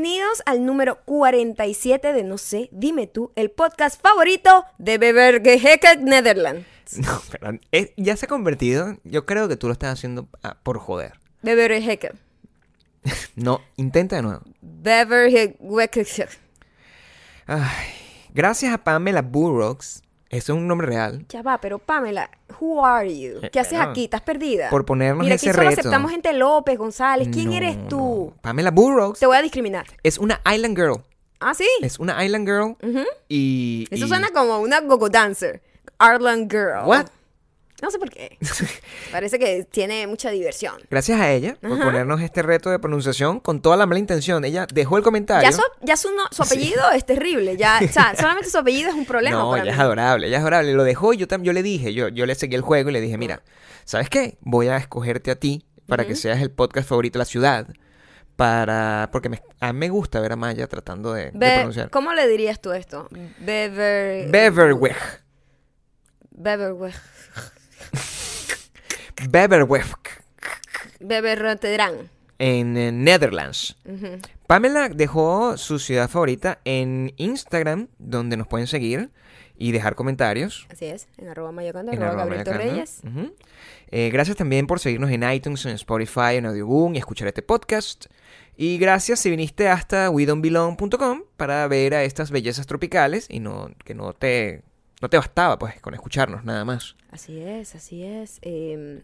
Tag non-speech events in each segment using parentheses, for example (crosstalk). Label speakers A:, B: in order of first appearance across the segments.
A: bienvenidos al número 47 de No sé, dime tú, el podcast favorito de Bevergeheke Netherlands. (laughs)
B: No, pero eh, ya se ha convertido, yo creo que tú lo estás haciendo ah, por joder.
A: Bevergeheke. (laughs)
B: No, intenta de nuevo.
A: Bevergeheke.
B: Ay, gracias a Pamela Burroughs, eso es un nombre real,
A: Ya va, pero Pamela, who are you? ¿Qué
B: Eh,
A: haces
B: bueno,
A: aquí? ¿Estás perdida?
B: por ponernos
A: Mira,
B: ese
A: aquí solo
B: reto.
A: aceptamos gente López, González. ¿Quién
B: No,
A: eres tú?
B: no. Pamela Burroughs
A: Te voy a discriminar.
B: es una island girl.
A: ¿Ah, sí?
B: Es una island girl
A: Ujú.
B: y...
A: Eso
B: y-
A: suena como una gogo dancer. Arlan Girl.
B: What?
A: No sé por qué. (laughs) Parece que tiene mucha diversión.
B: Gracias a ella por ponernos este reto de pronunciación con toda la mala intención. Ella dejó el comentario.
A: Ya, su, ya su, no- su apellido es terrible. Ya, o sea, (laughs) solamente su apellido es un problema
B: no,
A: para
B: ella
A: mí.
B: es adorable, ella es adorable. Lo dejó y yo, yo le dije, yo, yo le seguí el juego y le dije, mira, ¿sabes qué? Voy a escogerte a ti para que seas el podcast favorito de la ciudad. Para, porque me- a mí me gusta ver a Maya tratando de, pronunciar.
A: ¿Cómo le dirías tú esto? Bever...
B: Beverweg.
A: Beverweg.
B: Beverweg.
A: Beberrotedrán.
B: En eh, Netherlands. Pamela dejó su ciudad favorita en Instagram, donde nos pueden seguir y dejar comentarios.
A: Así es. En arroba mayocando,
B: en
A: arroba
B: arroba
A: Gabriel.
B: Ujú. Eh, gracias también por seguirnos en iTunes, en Spotify, en Audioboom y escuchar este podcast. Y gracias si viniste hasta wedonbelong.com para ver a estas bellezas tropicales y no que no te no te bastaba pues con escucharnos nada más.
A: Así es, así es. Eh,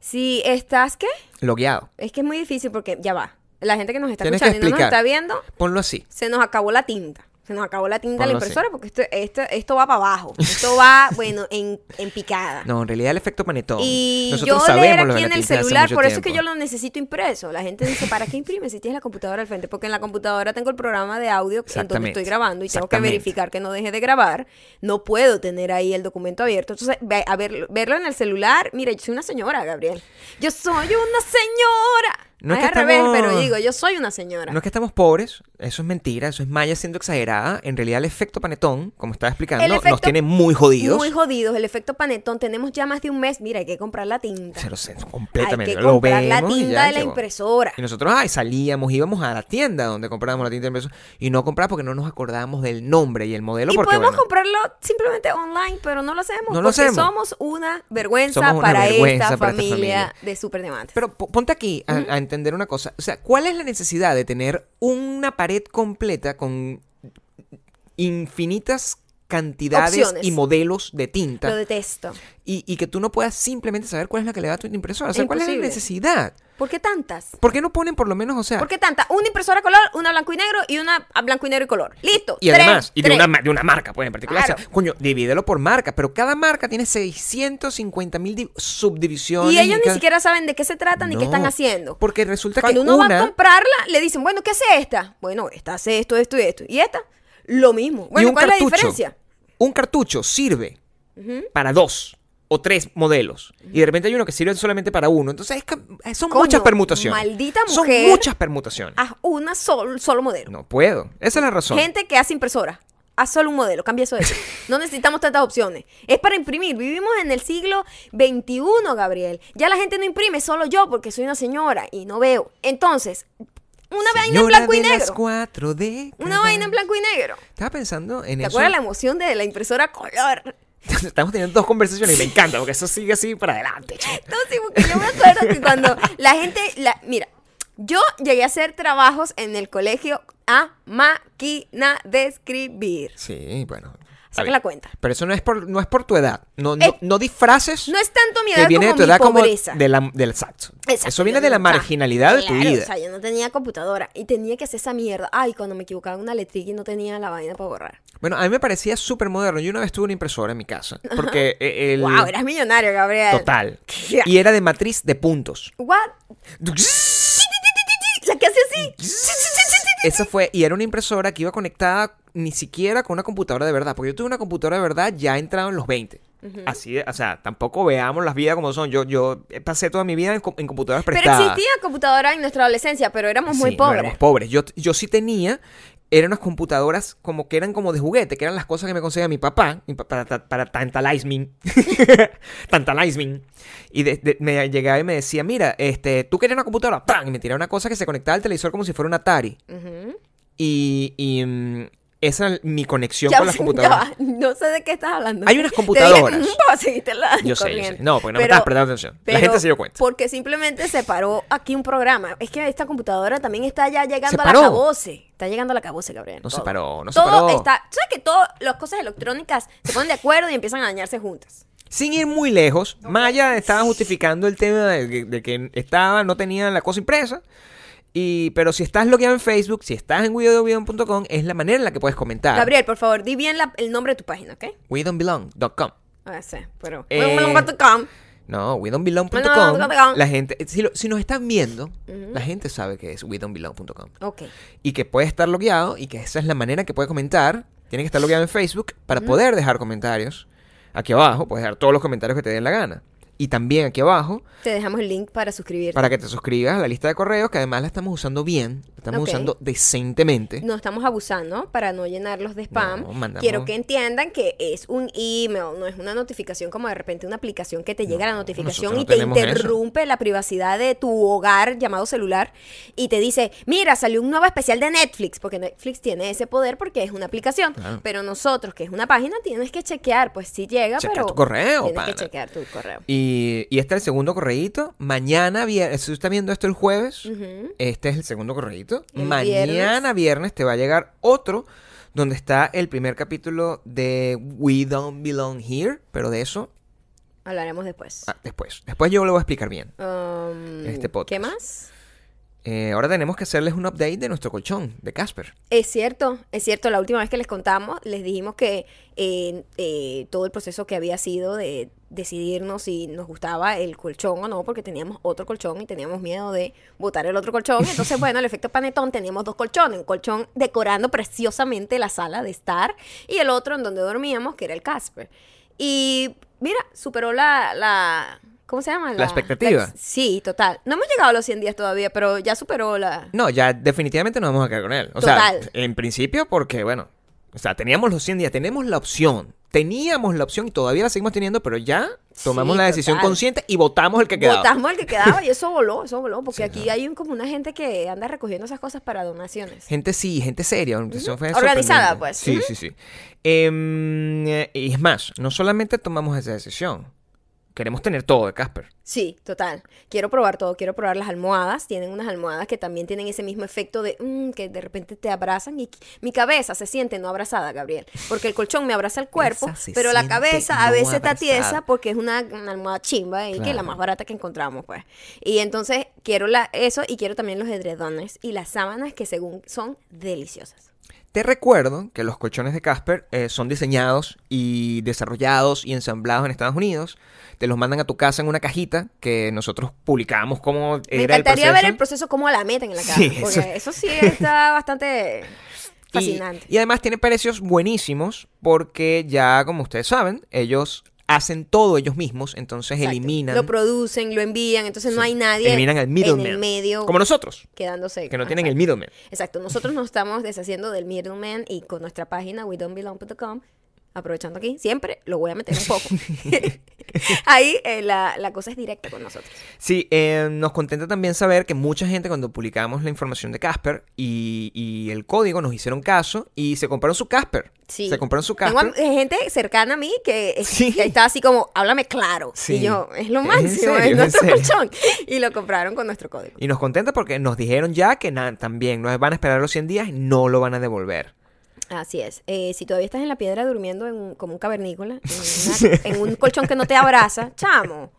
A: si estás, ¿qué?
B: Logueado.
A: Es que es muy difícil porque ya va. La gente que nos está
B: Tienes
A: escuchando y no nos está viendo,
B: Ponlo así.
A: se nos acabó la tinta. Se nos acabó la tinta de la
B: así.
A: impresora porque esto, esto, esto va para abajo. Esto va, (laughs) bueno, en, en picada.
B: No, en realidad el efecto panetón.
A: Y
B: Nosotros
A: yo leer aquí en el celular, por eso es que yo lo necesito impreso. La gente dice, ¿para qué imprimes si tienes la computadora al frente? Porque en la computadora tengo el programa de audio en donde estoy grabando y tengo que verificar que no deje de grabar. No puedo tener ahí el documento abierto. Entonces, a ver, verlo en el celular. Mira, yo soy una señora, Gabriel. Yo soy una señora.
B: No es
A: es
B: que
A: al revés,
B: estamos-
A: pero digo, yo soy una señora.
B: No es que estamos pobres, eso es mentira, eso es Maya siendo exagerada. En realidad el efecto panetón, como estaba explicando, nos tiene muy jodidos.
A: Muy jodidos, el efecto panetón. Tenemos ya más de un mes. Mira, hay que comprar la tinta.
B: Se lo sé, completamente.
A: Hay que
B: lo
A: comprar la
B: vemos
A: tinta
B: ya
A: de la
B: llegó.
A: impresora.
B: Y nosotros, ay, salíamos, íbamos a la tienda donde comprábamos la tinta de impresora y no comprábamos porque no nos acordábamos del nombre y el modelo.
A: Y
B: porque,
A: podemos
B: bueno,
A: comprarlo simplemente online, pero no lo hacemos.
B: No lo
A: porque
B: hacemos.
A: somos una vergüenza,
B: Somos una
A: para,
B: vergüenza
A: esta
B: para esta
A: familia
B: familia.
A: de superdiamantes.
B: Pero po- ponte aquí a, a entender una cosa. O sea, ¿cuál es la necesidad de tener una pared completa con infinitas cantidades
A: Opciones.
B: y modelos de tinta
A: Lo detesto.
B: y, y que tú no puedas simplemente saber cuál es la que le da a tu impresora? O sea, ¿cuál es la necesidad?
A: ¿Por qué tantas?
B: ¿Por qué no ponen por lo menos, o sea,
A: ¿Por qué tantas? Una impresora color, una blanco y negro y una a blanco y negro y color. Listo.
B: Y
A: Tres,
B: además, y de una, de una marca, pues en particular. O sea, coño, divídelo por marca, pero cada marca tiene 650 mil subdivisiones.
A: Y ellos ni
B: cada-
A: siquiera saben de qué se trata ni qué
B: No,
A: están haciendo.
B: Porque resulta
A: Cuando
B: que
A: uno va a comprarla, le dicen, bueno, ¿qué hace esta? Bueno, esta hace esto, esto y esto. ¿Y esta? Lo mismo. Bueno, ¿cuál es la diferencia?
B: Un cartucho sirve para dos o tres modelos. Y de repente hay uno que sirve solamente para uno. Entonces es que- son
A: Coño,
B: muchas permutaciones.
A: maldita
B: Son
A: mujer.
B: muchas permutaciones.
A: Haz una sol- solo modelo.
B: No puedo. Esa es la razón.
A: Gente que hace impresora. Haz solo un modelo, cambia eso de (laughs) eso. No necesitamos tantas opciones. Es para imprimir. Vivimos en el siglo XXI, Gabriel. Ya la gente no imprime, solo yo, porque soy una señora y no veo. Entonces, una vaina en blanco y negro. Una vaina en blanco y negro.
B: Estaba pensando en
A: ¿Te
B: eso.
A: acuerdas la emoción de la impresora color? (laughs)
B: Estamos teniendo dos conversaciones y me encanta porque eso sigue así para adelante.
A: No, sí, porque yo me acuerdo que cuando la gente, la, mira, yo llegué a hacer trabajos en el colegio a máquina de escribir.
B: Sí, bueno.
A: Saca la cuenta.
B: Pero eso no es por, no es por tu edad. No, no,
A: Eh,
B: no disfraces
A: No es tanto mi
B: que
A: edad
B: viene de
A: como
B: tu
A: mi
B: edad como
A: pobreza.
B: de la, del exacto.
A: Exacto,
B: Eso viene de la marginalidad de tu vida.
A: O sea, yo no tenía computadora y tenía que hacer esa mierda. Ay, cuando me equivocaba en una letrica y no tenía la vaina para borrar.
B: Bueno, a mí me parecía súper moderno. Yo una vez tuve una impresora en mi casa. Porque eh, el...
A: Wow, eras millonario, Gabriel.
B: Total. Y era de matriz de puntos.
A: What? La que hace así.
B: Esa fue, y era una impresora que iba conectada ni siquiera con una computadora de verdad. Porque yo tuve una computadora de verdad ya entrado en los 20. Así, o sea, tampoco veamos las vidas como son. Yo, yo pasé toda mi vida en, com- en computadoras
A: Pero
B: prestadas.
A: existía computadora en nuestra adolescencia, pero éramos muy
B: Sí, no
A: pobres.
B: éramos pobres. Yo, yo sí tenía eran unas computadoras como que eran como de juguete, que eran las cosas que me conseguía mi papá mi pa- para, para tantalize me. (laughs) tantalize me. Y de- de- me llegaba y me decía, mira, este, tú querías una computadora, ¡pam! Y me tiraba una cosa que se conectaba al televisor como si fuera un Atari. Y, mm, esa era mi conexión
A: Ya
B: con las computadoras.
A: ya No sé de qué estás hablando.
B: Hay unas
A: Te
B: computadoras.
A: dije, "Mm, la
B: Yo sé, yo
A: corriente".
B: sé. No, porque no me
A: Pero-
B: estabas prestando atención. La gente se dio cuenta.
A: Porque simplemente se paró aquí un programa. Es que esta computadora también está ya llegando
B: Se
A: a la cabose. Está llegando a la cabose, Gabriel.
B: No se paró, no se
A: Todo
B: paró.
A: está. ¿Tú sabes que todas las cosas electrónicas se ponen de acuerdo y empiezan a dañarse juntas?
B: Sin ir muy lejos, Maya estaba justificando el tema de, que- de que estaba, no tenía la cosa impresa. Y, pero si estás logueado en Facebook, si estás en widowbelong.com, es la manera en la que puedes comentar.
A: Gabriel, por favor, di bien la- el nombre de tu página, ¿ok?
B: WeDon'tBelong.com.
A: Ah, sí, pero.
B: Eh,
A: Welcome.com.
B: No, WeDon'tBelong.com.
A: WeDon'tBelong.com.
B: La gente, si, lo- si nos están viendo, la gente sabe que es WeDon'tBelong.com.
A: Ok.
B: Y que puede estar logueado y que esa es la manera que puede comentar. Tiene que estar logueado en Facebook para poder dejar comentarios. Aquí abajo puedes dejar todos los comentarios que te den la gana. Y también aquí abajo
A: Te dejamos el link para suscribirte.
B: para que te suscribas a la lista de correos, que además la estamos usando bien, la estamos usando decentemente.
A: No estamos abusando para no llenarlos de spam.
B: No, mandamos-
A: Quiero que entiendan que es un email, no es una notificación como de repente una aplicación que te llega la notificación y
B: no
A: te
B: eso.
A: interrumpe la privacidad de tu hogar llamado celular y te dice, mira, salió un nuevo especial de Netflix, porque Netflix tiene ese poder porque es una aplicación.
B: Claro.
A: Pero nosotros, que es una página, tienes que chequear, pues si llega, pero
B: tu correo,
A: tienes
B: pana.
A: que chequear tu correo.
B: Y, y este es el segundo correíto. Mañana viernes, si tú estás viendo esto el jueves, este es el segundo correíto.
A: El
B: Mañana viernes. te va a llegar otro donde está el primer capítulo de We Don't Belong Here, pero de eso
A: Hablaremos después.
B: ah, después. Después yo lo voy a explicar bien.
A: Um,
B: este podcast.
A: ¿Qué más?
B: Eh, ahora tenemos que hacerles un update de nuestro colchón, de Casper.
A: Es cierto, es cierto. La última vez que les contamos, les dijimos que eh, eh, todo el proceso que había sido de decidirnos si nos gustaba el colchón o no, porque teníamos otro colchón y teníamos miedo de botar el otro colchón. (laughs) Entonces, bueno, el efecto panetón, teníamos dos colchones. Un colchón decorando preciosamente la sala de estar y el otro en donde dormíamos, que era el Casper. Y mira, superó la... la ¿Cómo se llama?
B: La expectativa.
A: sí, total. No hemos llegado a los 100 días todavía, pero ya superó la...
B: No, ya definitivamente nos vamos a quedar con él. O
A: Total.
B: sea, en principio porque, bueno, o sea, teníamos los 100 días, tenemos la opción. Teníamos la opción y todavía la seguimos teniendo, pero ya tomamos
A: Sí,
B: la decisión
A: total.
B: consciente y votamos el que quedaba.
A: Votamos el que quedaba y eso voló, eso voló, porque (laughs)
B: Sí,
A: aquí hay un, como una gente que anda recogiendo esas cosas para donaciones.
B: Gente sí, gente seria. fue
A: Organizada, pues.
B: Sí, sí, sí. Em, eh, y es más, no solamente tomamos esa decisión, queremos tener todo de Casper.
A: Sí, total. Quiero probar todo, quiero probar las almohadas. Tienen unas almohadas que también tienen ese mismo efecto de mm, que de repente te abrazan y mi cabeza se siente no abrazada, Gabriel. Porque el colchón me abraza el cuerpo, pero la cabeza a veces
B: abrazada.
A: atiesa porque es una, una almohada chimba y que es la más barata que encontramos, pues. Y entonces quiero la, eso y quiero también los edredones y las sábanas que según son deliciosas.
B: Te recuerdo que los colchones de Casper eh, son diseñados y desarrollados y ensamblados en Estados Unidos. Te los mandan a tu casa en una cajita que nosotros publicamos cómo
A: Me
B: era el
A: encantaría
B: proceso.
A: ver el proceso cómo la meten en la casa.
B: Sí,
A: porque
B: eso-
A: eso... sí está (laughs) bastante
B: Y-
A: fascinante.
B: Y, además tiene precios buenísimos porque ya, como ustedes saben, ellos hacen todo ellos mismos, entonces
A: Exacto.
B: eliminan,
A: Lo producen, lo envían, entonces no hay nadie
B: eliminan al middleman.
A: el medio
B: Como nosotros,
A: quedándose.
B: que no tienen el middleman.
A: Exacto, nosotros nos estamos deshaciendo del middleman y con nuestra página wedon'tbelong.com, aprovechando aquí, siempre lo voy a meter un poco. (laughs) (laughs) Ahí eh, la, la cosa es directa con nosotros.
B: Sí, eh, nos contenta también saber que mucha gente cuando publicamos la información de Casper y, y el código nos hicieron caso y se compraron su Casper.
A: Sí.
B: Se compraron su
A: Tengo
B: Casper.
A: eh, gente cercana a mí que,
B: Sí.
A: que está así como, háblame claro.
B: Sí.
A: Y yo, es lo
B: ¿Es en
A: máximo, es
B: ¿Es en
A: nuestro colchón. Y lo compraron con nuestro código.
B: Y nos contenta porque nos dijeron ya que también nos van a esperar los 100 días y no lo van a devolver.
A: Así es. Eh, si todavía estás en la piedra durmiendo en un- como un cavernícola, en, (laughs) una- en un colchón que no te abraza, chamo,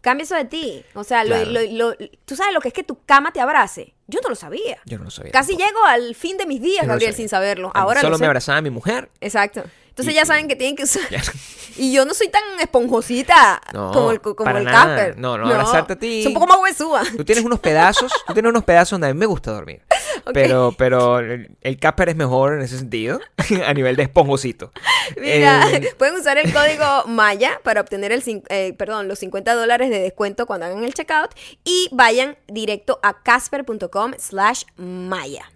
A: cambia eso de ti. O sea, lo-
B: Claro.
A: lo- lo- tú sabes lo que es que tu cama te abrace. Yo no lo sabía.
B: Yo no lo sabía.
A: Casi
B: tampoco.
A: llego al fin de mis días,
B: Yo no lo
A: Gabriel,
B: sabía.
A: sin saberlo. Ahora
B: Solo
A: lo sé.
B: me abrazaba mi mujer.
A: Exacto. Entonces
B: Y-
A: ya saben que tienen que usar. (laughs)
B: Ya. (laughs)
A: Y yo no soy tan esponjosita
B: No,
A: como el, como el
B: nada.
A: camper.
B: No, no, abrazarte a ti.
A: Es un poco más huesuda.
B: Tú tienes unos pedazos, tú tienes unos pedazos donde a mí me gusta dormir. (laughs) Pero, pero el, el Casper es mejor en ese sentido, a nivel de esponjosito.
A: Mira,
B: Eh,
A: pueden usar el código Maya para obtener el, eh, perdón, los 50 dólares de descuento cuando hagan el checkout y vayan directo a casper.com slash Maya.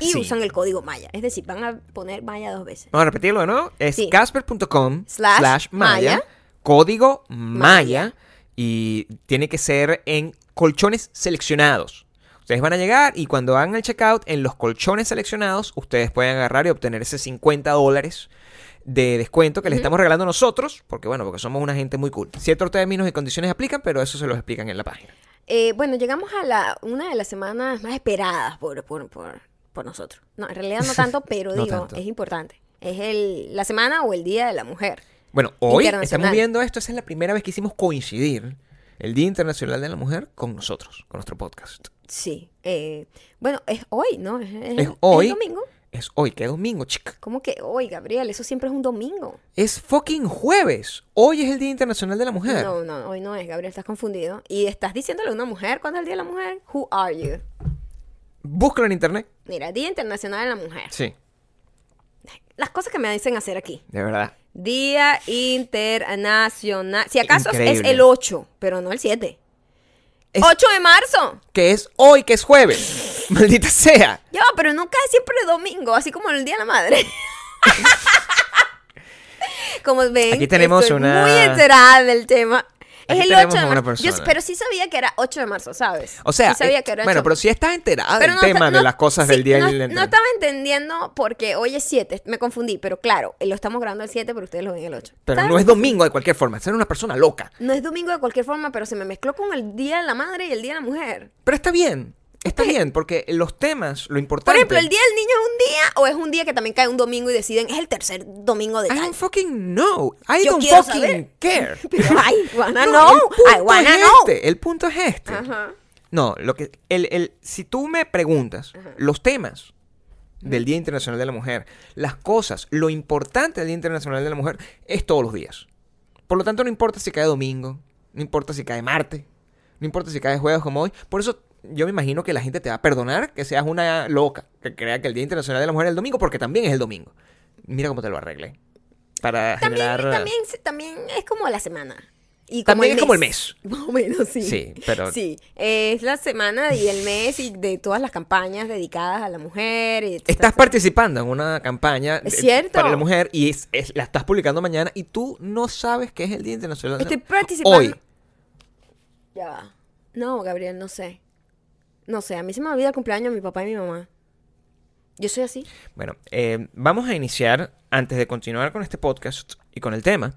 A: Y
B: Sí.
A: usan el código Maya. Es decir, van a poner Maya dos veces.
B: Vamos a repetirlo, ¿no? Es
A: Sí.
B: casper.com
A: Slash
B: slash maya,
A: Maya.
B: código maya, y tiene que ser en colchones seleccionados. Ustedes van a llegar y cuando hagan el checkout en los colchones seleccionados, ustedes pueden agarrar y obtener ese 50 dólares de descuento que les estamos regalando nosotros, porque bueno, porque somos una gente muy cool. Ciertos términos y condiciones aplican, pero eso se los explican en la página.
A: Eh, bueno, llegamos a la una de las semanas más esperadas por, por, por, por nosotros. No, en realidad no tanto, (laughs) pero
B: No
A: digo,
B: tanto.
A: es importante. Es el, la semana o el Día de la Mujer.
B: Bueno, hoy estamos viendo esto, esa es la primera vez que hicimos coincidir el Día Internacional de la Mujer con nosotros, con nuestro podcast.
A: Sí. eh, bueno, es hoy, ¿no? Es, es-
B: Es hoy.
A: el domingo.
B: Es hoy, que es domingo, chica.
A: ¿Cómo que hoy, Gabriel? Eso siempre es un domingo.
B: Es fucking jueves. Hoy es el Día Internacional de la Mujer.
A: No, no, hoy no es, Gabriel, estás confundido. Y estás diciéndole a una mujer cuándo es el Día de la Mujer. Who are you?
B: Búscalo en internet.
A: Mira, Día Internacional de la Mujer.
B: Sí,
A: Las cosas que me dicen hacer aquí.
B: de verdad.
A: Día Internacional. Si acaso es el 8, pero no el 7.
B: Es-
A: 8 de marzo.
B: Que es hoy, que es jueves. (laughs) Maldita sea.
A: Ya, pero nunca es siempre domingo, así como el Día de la Madre. (laughs) como ven,
B: Aquí tenemos
A: estoy
B: una-
A: muy enterada del tema.
B: Aquí
A: es el
B: tenemos
A: 8 de marzo. Yo- pero sí sabía que era 8 de marzo, ¿sabes?
B: O sea,
A: Sí sabía
B: eh,
A: que era
B: bueno,
A: 8.
B: pero si estás enterada
A: Pero
B: del
A: no
B: tema de las cosas
A: sí,
B: del Día
A: no,
B: del
A: no estaba entendiendo porque hoy es 7, me confundí, pero claro, lo estamos grabando el 7, pero ustedes lo ven el 8.
B: Pero no es domingo de cualquier forma. Ser una persona loca.
A: No es domingo de cualquier forma, pero se me mezcló con el Día de la Madre y el Día de la Mujer.
B: Pero está bien. Está
A: Ok.
B: bien, porque los temas, lo importante.
A: Por ejemplo, ¿el Día del Niño es un día o es un día que también cae un domingo y deciden es el tercer domingo de
B: I
A: tal?
B: don't fucking know. I
A: Yo
B: don't fucking
A: saber.
B: care. (laughs)
A: Pero I wanna
B: No,
A: know.
B: el punto
A: I wanna
B: es
A: know.
B: este, El punto es este.
A: Ajá.
B: No, lo que el, el, si tú me preguntas los temas del Día Internacional de la Mujer, las cosas, lo importante del Día Internacional de la Mujer es todos los días. Por lo tanto, no importa si cae domingo, no importa si cae martes, no importa si cae jueves como hoy. Por eso yo me imagino que la gente te va a perdonar que seas una loca que crea que el Día Internacional de la Mujer es el domingo porque también es el domingo. Mira cómo te lo arreglé. Para
A: También,
B: generar...
A: también, también es como la semana. Y
B: También es como el mes.
A: Más o menos, sí.
B: Sí, pero-
A: Sí, es la semana y el mes y de todas las campañas dedicadas a la mujer. Y
B: Estás participando en una campaña
A: Es cierto.
B: para la mujer y es- es- la estás publicando mañana y tú no sabes que es el Día Internacional. de la
A: Estoy
B: Mujer.
A: participando.
B: Hoy.
A: Ya va. No, Gabriel, no sé. No sé, a mí se me olvida el cumpleaños de mi papá y mi mamá. Yo soy así.
B: Bueno, eh, vamos a iniciar, antes de continuar con este podcast y con el tema,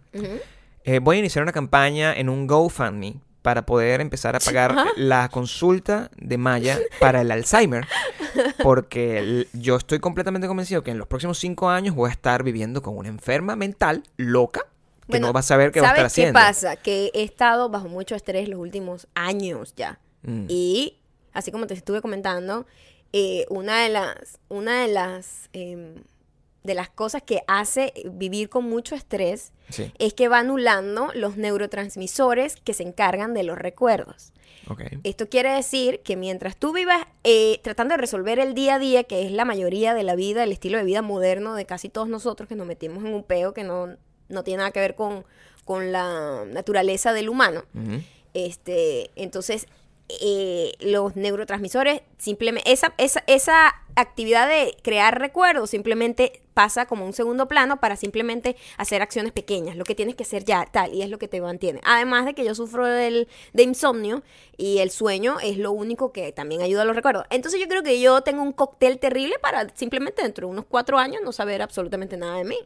B: eh, voy a iniciar una campaña en un GoFundMe para poder empezar a (laughs) pagar la consulta de Maya para el Alzheimer. (laughs) Porque yo estoy completamente convencido que en los próximos cinco años voy a estar viviendo con una enferma mental loca que
A: Bueno,
B: no va a saber qué va a estar
A: ¿Sabes qué
B: haciendo.
A: pasa? Que he estado bajo mucho estrés los últimos años ya.
B: Mm.
A: Y así como te estuve comentando, eh, una de las, una de las, em, de las cosas que hace vivir con mucho estrés
B: Sí,
A: es que va anulando los neurotransmisores que se encargan de los recuerdos. Esto quiere decir que mientras tú vivas eh, tratando de resolver el día a día, que es la mayoría de la vida, el estilo de vida moderno de casi todos nosotros que nos metimos en un peo que no, no tiene nada que ver con, con la naturaleza del humano, este, entonces eh, los neurotransmisores simplemente esa, esa, esa actividad de crear recuerdos simplemente pasa como un segundo plano para simplemente hacer acciones pequeñas, lo que tienes que hacer ya tal y es lo que te mantiene. Además de que yo sufro del, de insomnio y el sueño es lo único que también ayuda a los recuerdos. Entonces yo creo que yo tengo un cóctel terrible para simplemente dentro de unos cuatro años no saber absolutamente nada de mí.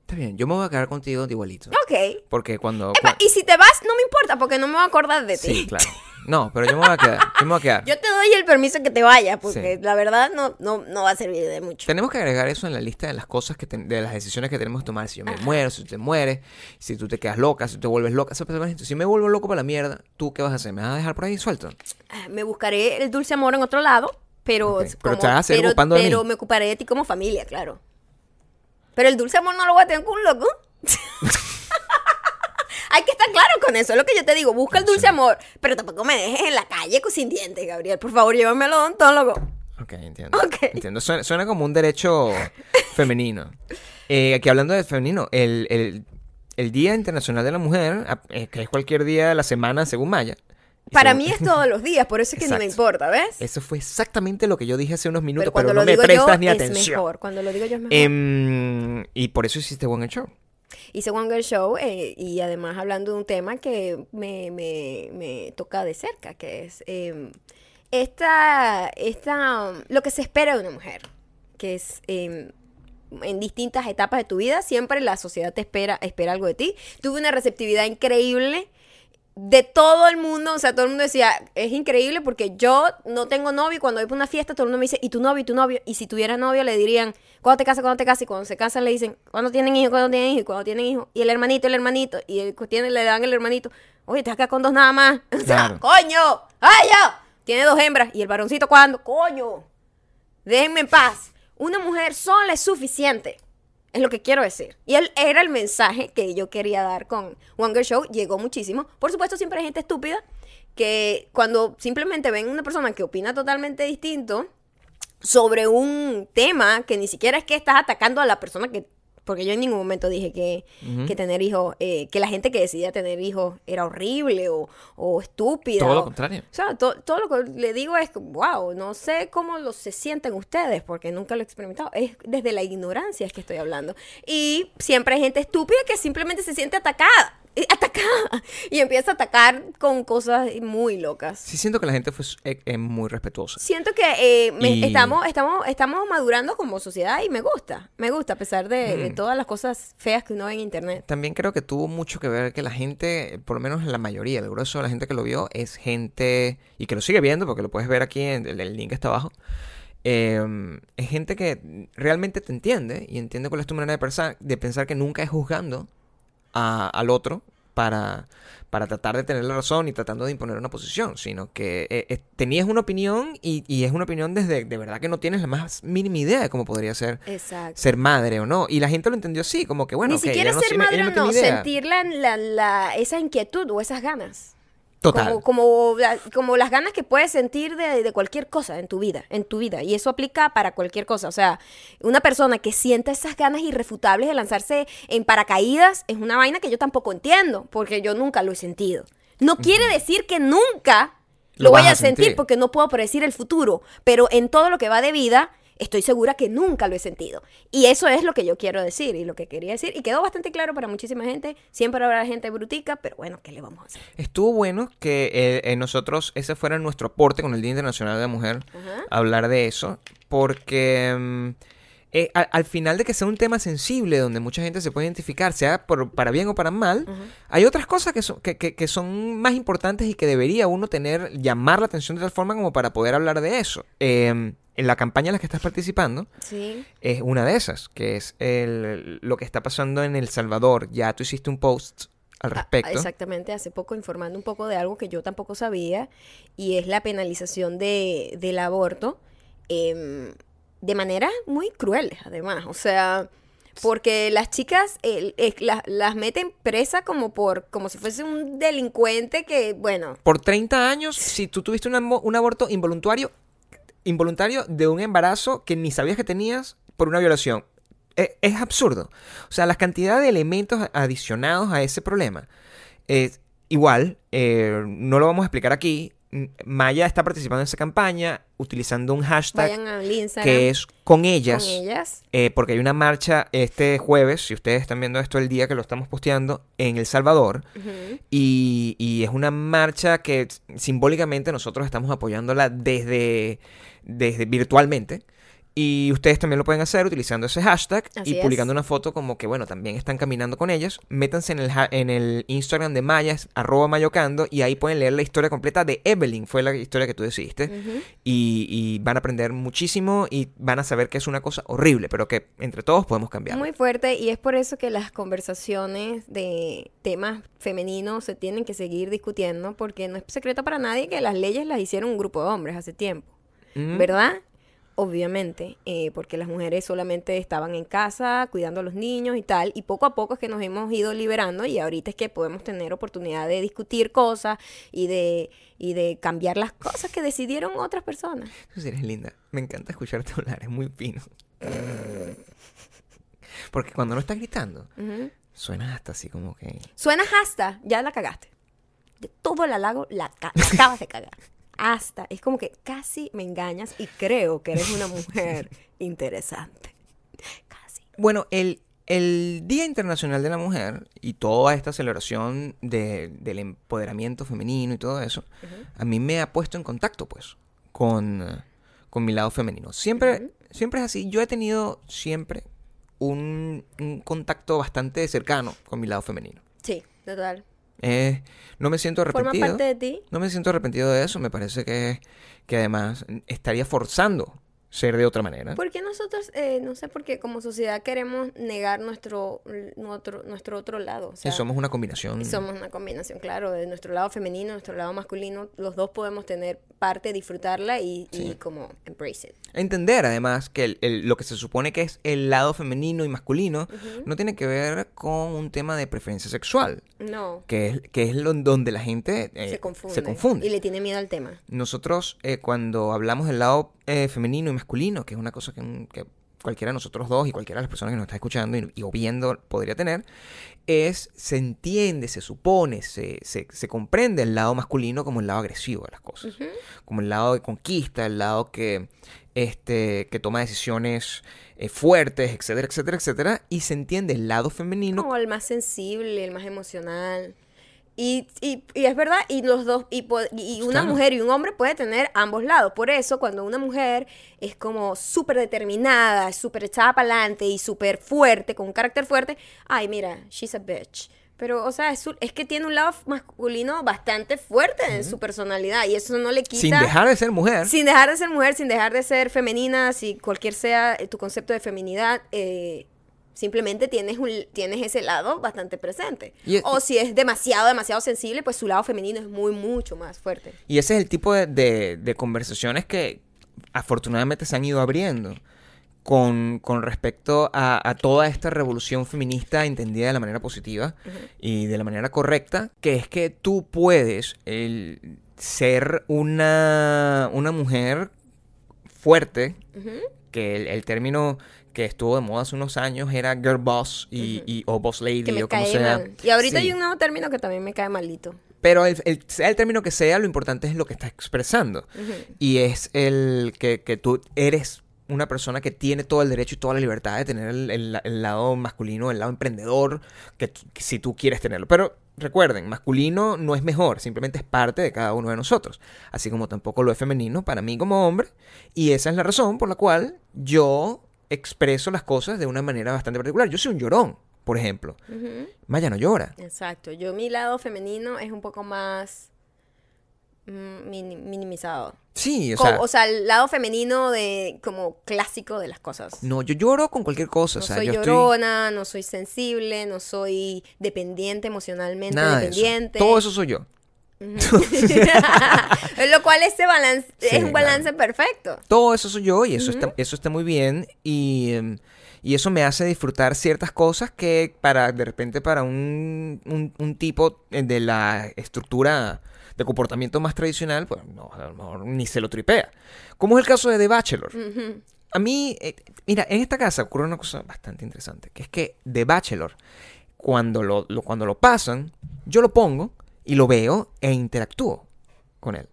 B: Está bien, yo me voy a quedar contigo de igualito.
A: Ok.
B: Porque cuando...
A: Epa, y si te vas, no me importa porque no me voy a acordar de ti.
B: Sí, claro. (laughs) No, pero yo me voy a quedar. Yo me voy a quedar.
A: Yo te doy el permiso que te vayas, porque
B: Sí.
A: la verdad no, no, no va a servir de mucho.
B: Tenemos que agregar eso en la lista de las cosas que ten- de las decisiones que tenemos que tomar. Si yo me
A: Ajá.
B: muero, si tú te mueres, si tú te quedas loca, si tú te vuelves loca. Si me vuelvo loco para la mierda, ¿tú qué vas a hacer? ¿Me vas a dejar por ahí suelto?
A: Ah, Me buscaré el dulce amor en otro lado, pero,
B: pero te vas a
A: pero,
B: ocupando de
A: pero
B: mí.
A: me ocuparé de ti como familia, claro. Pero el dulce amor no lo voy a tener con un loco. (laughs) Hay que estar claro con eso, es lo que yo te digo, busca el dulce
B: Sí.
A: amor, pero tampoco me dejes en la calle sin dientes, Gabriel. Por favor, llévame al odontólogo.
B: Ok, entiendo.
A: Ok.
B: Entiendo. Suena, suena como un derecho femenino. Eh, aquí hablando de femenino, el, el- el Día Internacional de la Mujer, eh, que es cualquier día de la semana según Maya,
A: Para mí es (laughs) todos los días, por eso es que ni me
B: Exacto.
A: importa, ¿ves?
B: Eso fue exactamente lo que yo dije hace unos minutos,
A: pero
B: pero,
A: cuando
B: no
A: lo
B: me prestas
A: yo
B: ni
A: es
B: atención.
A: mejor. Cuando lo digo yo es mejor.
B: Em, y por eso hiciste One Show.
A: Hice One Girl Show eh, y además hablando de un tema que me, me, me toca de cerca, que es eh, esta, esta, lo que se espera de una mujer, que es eh, en distintas etapas de tu vida, siempre la sociedad te espera, espera algo de ti. Tuve una receptividad increíble de todo el mundo, o sea, todo el mundo decía, es increíble porque yo no tengo novio y cuando voy para una fiesta todo el mundo me dice, ¿y tu novio? ¿y tu novio? Y si tuviera novio le dirían, ¿cuándo te casas? ¿cuándo te casas? Y cuando se casan le dicen, ¿cuándo tienen hijos? ¿cuándo tienen hijos? ¿Y cuándo tienen hijos? Y el hermanito, el hermanito, y el tiene, le dan el hermanito, oye, te a quedar con dos nada más. (laughs) O sea,
B: Claro.
A: coño, ¡ay, ya! Tiene dos hembras. ¿Y el varoncito cuándo? Coño, déjenme en paz. Una mujer sola es suficiente. Es lo que quiero decir. Y él era el mensaje que yo quería dar con One Show. Llegó muchísimo. Por supuesto, siempre hay gente estúpida que cuando simplemente ven una persona que opina totalmente distinto sobre un tema que ni siquiera es que estás atacando a la persona que... Porque yo en ningún momento dije que, que tener hijos, eh, que la gente que decidía tener hijos era horrible o, o estúpida.
B: Todo lo contrario.
A: o sea, to- todo lo que le digo es, wow, no sé cómo lo, se sienten ustedes, porque nunca lo he experimentado. Es desde la ignorancia es que estoy hablando. Y siempre hay gente estúpida que simplemente se siente atacada, eh, atacada, (laughs) y empieza a atacar con cosas muy locas.
B: Sí siento que la gente fue eh, eh, muy respetuosa.
A: Siento que eh, me-
B: Y-
A: estamos, estamos, estamos madurando como sociedad y me gusta, me gusta, a pesar de, de
B: Mm.
A: todas las cosas feas que uno ve en internet.
B: También creo que tuvo mucho que ver que la gente, por lo menos la mayoría, el grueso de la gente que lo vio, es gente, y que lo sigue viendo, porque lo puedes ver aquí, en el, el link está abajo, eh, es gente que realmente te entiende y entiende cuál es tu manera de pensar, de pensar que nunca es juzgando a- al otro para, para tratar de tener la razón y tratando de imponer una posición, sino que eh, eh, tenías una opinión y, y es una opinión desde de verdad que no tienes la más mínima idea de cómo podría ser
A: Exacto.
B: ser madre o no. Y la gente lo entendió así, como que bueno,
A: Ni
B: ok,
A: siquiera
B: no
A: ser madre o
B: no
A: no, sentir la, la- la- esa inquietud o esas ganas.
B: Total.
A: Como, como, la- como las ganas que puedes sentir de, de cualquier cosa en tu vida, en tu vida. Y eso aplica para cualquier cosa. O sea, una persona que sienta esas ganas irrefutables de lanzarse en paracaídas es una vaina que yo tampoco entiendo, porque yo nunca lo he sentido. No quiere decir que nunca
B: Lo
A: voy
B: a
A: a sentir,
B: sentir.
A: porque no puedo predecir el futuro. Pero en todo lo que va de vida, estoy segura que nunca lo he sentido. Y eso es lo que yo quiero decir y lo que quería decir. Y quedó bastante claro para muchísima gente. Siempre habrá gente brutica, pero bueno, ¿qué le vamos a hacer?
B: Estuvo bueno que eh, eh, nosotros, ese fuera nuestro aporte con el Día Internacional de la Mujer,
A: Ajá.
B: hablar de eso, porque mm, eh, al, al final de que sea un tema sensible donde mucha gente se puede identificar, sea por, para bien o para mal, hay otras cosas que son, que, que- que son más importantes y que debería uno tener, llamar la atención de tal forma como para poder hablar de eso. Eh, en la campaña en la que estás participando,
A: Sí.
B: es una de esas, que es el, lo que está pasando en El Salvador. Ya tú hiciste un post al
A: Ah,
B: respecto.
A: Exactamente, hace poco informando un poco de algo que yo tampoco sabía y es la penalización de, del aborto em, de manera muy cruel, además. O sea, porque las chicas eh, eh, las, las meten presa como por como si fuese un delincuente que, bueno,
B: Por 30 años, si tú tuviste un aborto involuntario, involuntario de un embarazo que ni sabías que tenías por una violación. E- Es, absurdo. O sea, la cantidad de elementos adicionados a ese problema. Es igual, eh, no lo vamos a explicar aquí. Maya está participando en esa campaña utilizando un hashtag que es con ellas.
A: con ellas.
B: Eh, porque hay una marcha este jueves, si ustedes están viendo esto el día que lo estamos posteando, en El Salvador. Y, y es una marcha que simbólicamente nosotros estamos apoyándola desde, desde virtualmente. Y ustedes también lo pueden hacer utilizando ese hashtag
A: Así
B: y
A: es.
B: publicando una foto como que, bueno, también están caminando con ellas. Métanse en el, ha- en el Instagram de Maya, es arroba mayocando, y ahí pueden leer la historia completa de Evelyn, fue la historia que tú decidiste. Y, y van a aprender muchísimo y van a saber que es una cosa horrible, pero que entre todos podemos cambiar.
A: Muy fuerte y es por eso que las conversaciones de temas femeninos se tienen que seguir discutiendo porque no es secreto para nadie que las leyes las hicieron un grupo de hombres hace tiempo, ¿verdad? Obviamente, eh, porque las mujeres solamente estaban en casa cuidando a los niños y tal, y poco a poco es que nos hemos ido liberando y ahorita es que podemos tener oportunidad de discutir cosas y de, y de cambiar las cosas que decidieron otras personas.
B: Tú eres linda. Me encanta escucharte (laughs) hablar, es muy fino. Porque cuando no estás gritando,
A: Ujú.
B: suena hasta así como que...
A: Suena hasta, ya la cagaste. de todo el halago la, la acabas de cagar. (laughs) Hasta, es como que casi me engañas y creo que eres una mujer (laughs) interesante. Casi.
B: Bueno, el, el Día Internacional de la Mujer y toda esta celebración de- del empoderamiento femenino y todo eso, a mí me ha puesto en contacto, pues, con, con mi lado femenino. Siempre, siempre es así. Yo he tenido siempre un, un contacto bastante cercano con mi lado femenino.
A: Sí, total.
B: Eh, no me siento
A: Forma
B: arrepentido.
A: parte de ti.
B: No me siento arrepentido de eso. Me parece que, que además estaría forzando ser de otra manera.
A: Porque nosotros, eh, no sé por qué, como sociedad queremos negar nuestro, nuestro, nuestro otro lado. O sea,
B: somos una combinación.
A: y somos una combinación, claro, de nuestro lado femenino, nuestro lado masculino. Los dos podemos tener parte, disfrutarla y, y como embrace it.
B: Entender además que el- el- lo que se supone que es el lado femenino y masculino no tiene que ver con un tema de preferencia sexual,
A: No,
B: que es, que es lo- donde la gente eh,
A: se confunde.
B: se confunde.
A: Y le tiene miedo al tema.
B: Nosotros eh, cuando hablamos del lado eh, femenino y masculino, que es una cosa que, que cualquiera de nosotros dos y cualquiera de las personas que nos está escuchando y, y o viendo podría tener, es, se entiende, se supone, se, se, se comprende el lado masculino como el lado agresivo de las cosas, como el lado de conquista, el lado que, este, que toma decisiones eh, fuertes, etcétera, etcétera, etcétera, y se entiende el lado femenino
A: Como el más sensible, el más emocional. Y, y, y es verdad, y los dos, y, y una
B: Claro.
A: mujer y un hombre puede tener ambos lados. Por eso, cuando una mujer es como súper determinada, súper echada para adelante y súper fuerte, con un carácter fuerte, ay, mira, she's a bitch. Pero, o sea, es, es que tiene un lado masculino bastante fuerte en su personalidad y eso no le quita.
B: sin dejar de ser mujer.
A: Sin dejar de ser mujer, sin dejar de ser femenina, si cualquier sea tu concepto de feminidad, eh, simplemente tienes, un, tienes ese lado bastante presente.
B: Y
A: o si es demasiado, demasiado sensible, pues su lado femenino es muy, mucho más fuerte.
B: Y ese es el tipo de, de- de conversaciones que afortunadamente se han ido abriendo con, con respecto a, a toda esta revolución feminista entendida de la manera positiva y de la manera correcta, que es que tú puedes el, ser una, una mujer fuerte, que el, el término que estuvo de moda hace unos años era girl boss y, y- o boss lady
A: Que me
B: o como
A: cae
B: sea.
A: mal. Y ahorita
B: Sí.
A: hay un nuevo término que también me cae malito.
B: Pero el, el- sea el término que sea, lo importante es lo que estás expresando. Y es el que, que tú eres una persona que tiene todo el derecho y toda la libertad de tener el, el- el lado masculino, el lado emprendedor, que, que si tú quieres tenerlo. Pero recuerden, masculino no es mejor, simplemente es parte de cada uno de nosotros. Así como tampoco lo es femenino para mí como hombre. Y esa es la razón por la cual yo expreso las cosas de una manera bastante particular. Yo soy un llorón, por ejemplo. Maya no llora.
A: Exacto. Yo mi lado femenino es un poco más mm, mini- minimizado.
B: Sí, o sea...
A: o sea, el lado femenino de como clásico de las cosas.
B: No, yo lloro con cualquier cosa.
A: No
B: o sea,
A: soy
B: yo estoy-
A: llorona, no soy sensible, no soy dependiente emocionalmente,
B: Nada de eso.
A: dependiente.
B: Todo eso soy yo. (laughs)
A: Lo cual ese balance
B: Sí,
A: es un balance perfecto.
B: Todo eso soy yo y eso, está, eso está muy bien. Y, em, y eso me hace disfrutar ciertas cosas que para de repente para un, un- un tipo eh, de la estructura de comportamiento más tradicional, pues no, a lo mejor ni se lo tripea. Como es el caso de The Bachelor. A mí, eh, mira, en esta casa ocurre una cosa bastante interesante, que es que The Bachelor, cuando lo, lo- cuando lo pasan, yo lo pongo y lo veo e interactúo con él.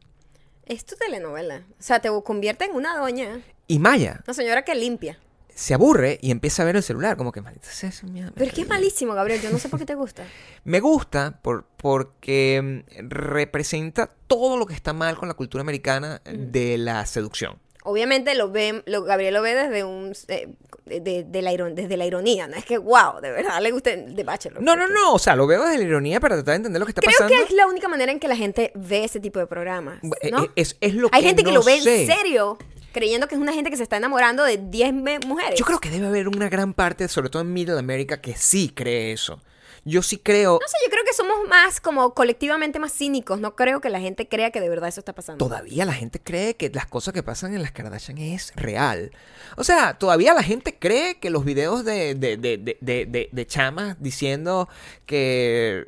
A: Es tu telenovela. O sea, te convierte en una doña,
B: Y Maya
A: una señora que limpia.
B: se aburre y empieza a ver el celular, como que maldita sea esa mierda.
A: Pero es que es malísimo, Gabriel. Yo no sé por qué te gusta. (laughs)
B: Me gusta por, porque mm, representa todo lo que está mal con la cultura americana de la seducción.
A: Obviamente lo ve, lo, Gabriel lo ve desde un eh, de, de la iron- desde la ironía. No es que, wow, de verdad le guste The Bachelor.
B: No, no,
A: porque-
B: no, o sea, lo veo desde la ironía para tratar de entender lo que está
A: Creo
B: pasando.
A: que es la única manera en que la gente ve ese tipo de programas.
B: Eh,
A: ¿no?
B: eh, Es, es lo
A: Hay
B: que
A: gente que lo ve
B: sé.
A: en serio, creyendo que es una gente que se está enamorando de 10 me- mujeres.
B: Yo creo que debe haber una gran parte, sobre todo en Middle America, que sí cree eso. Yo sí creo,
A: No sé, yo creo que somos más como colectivamente más cínicos. No creo que la gente crea que de verdad eso está pasando.
B: todavía la gente cree que las cosas que pasan en las Kardashian es real. O sea, todavía la gente cree que los videos de, de, de, de, de, chamas diciendo que,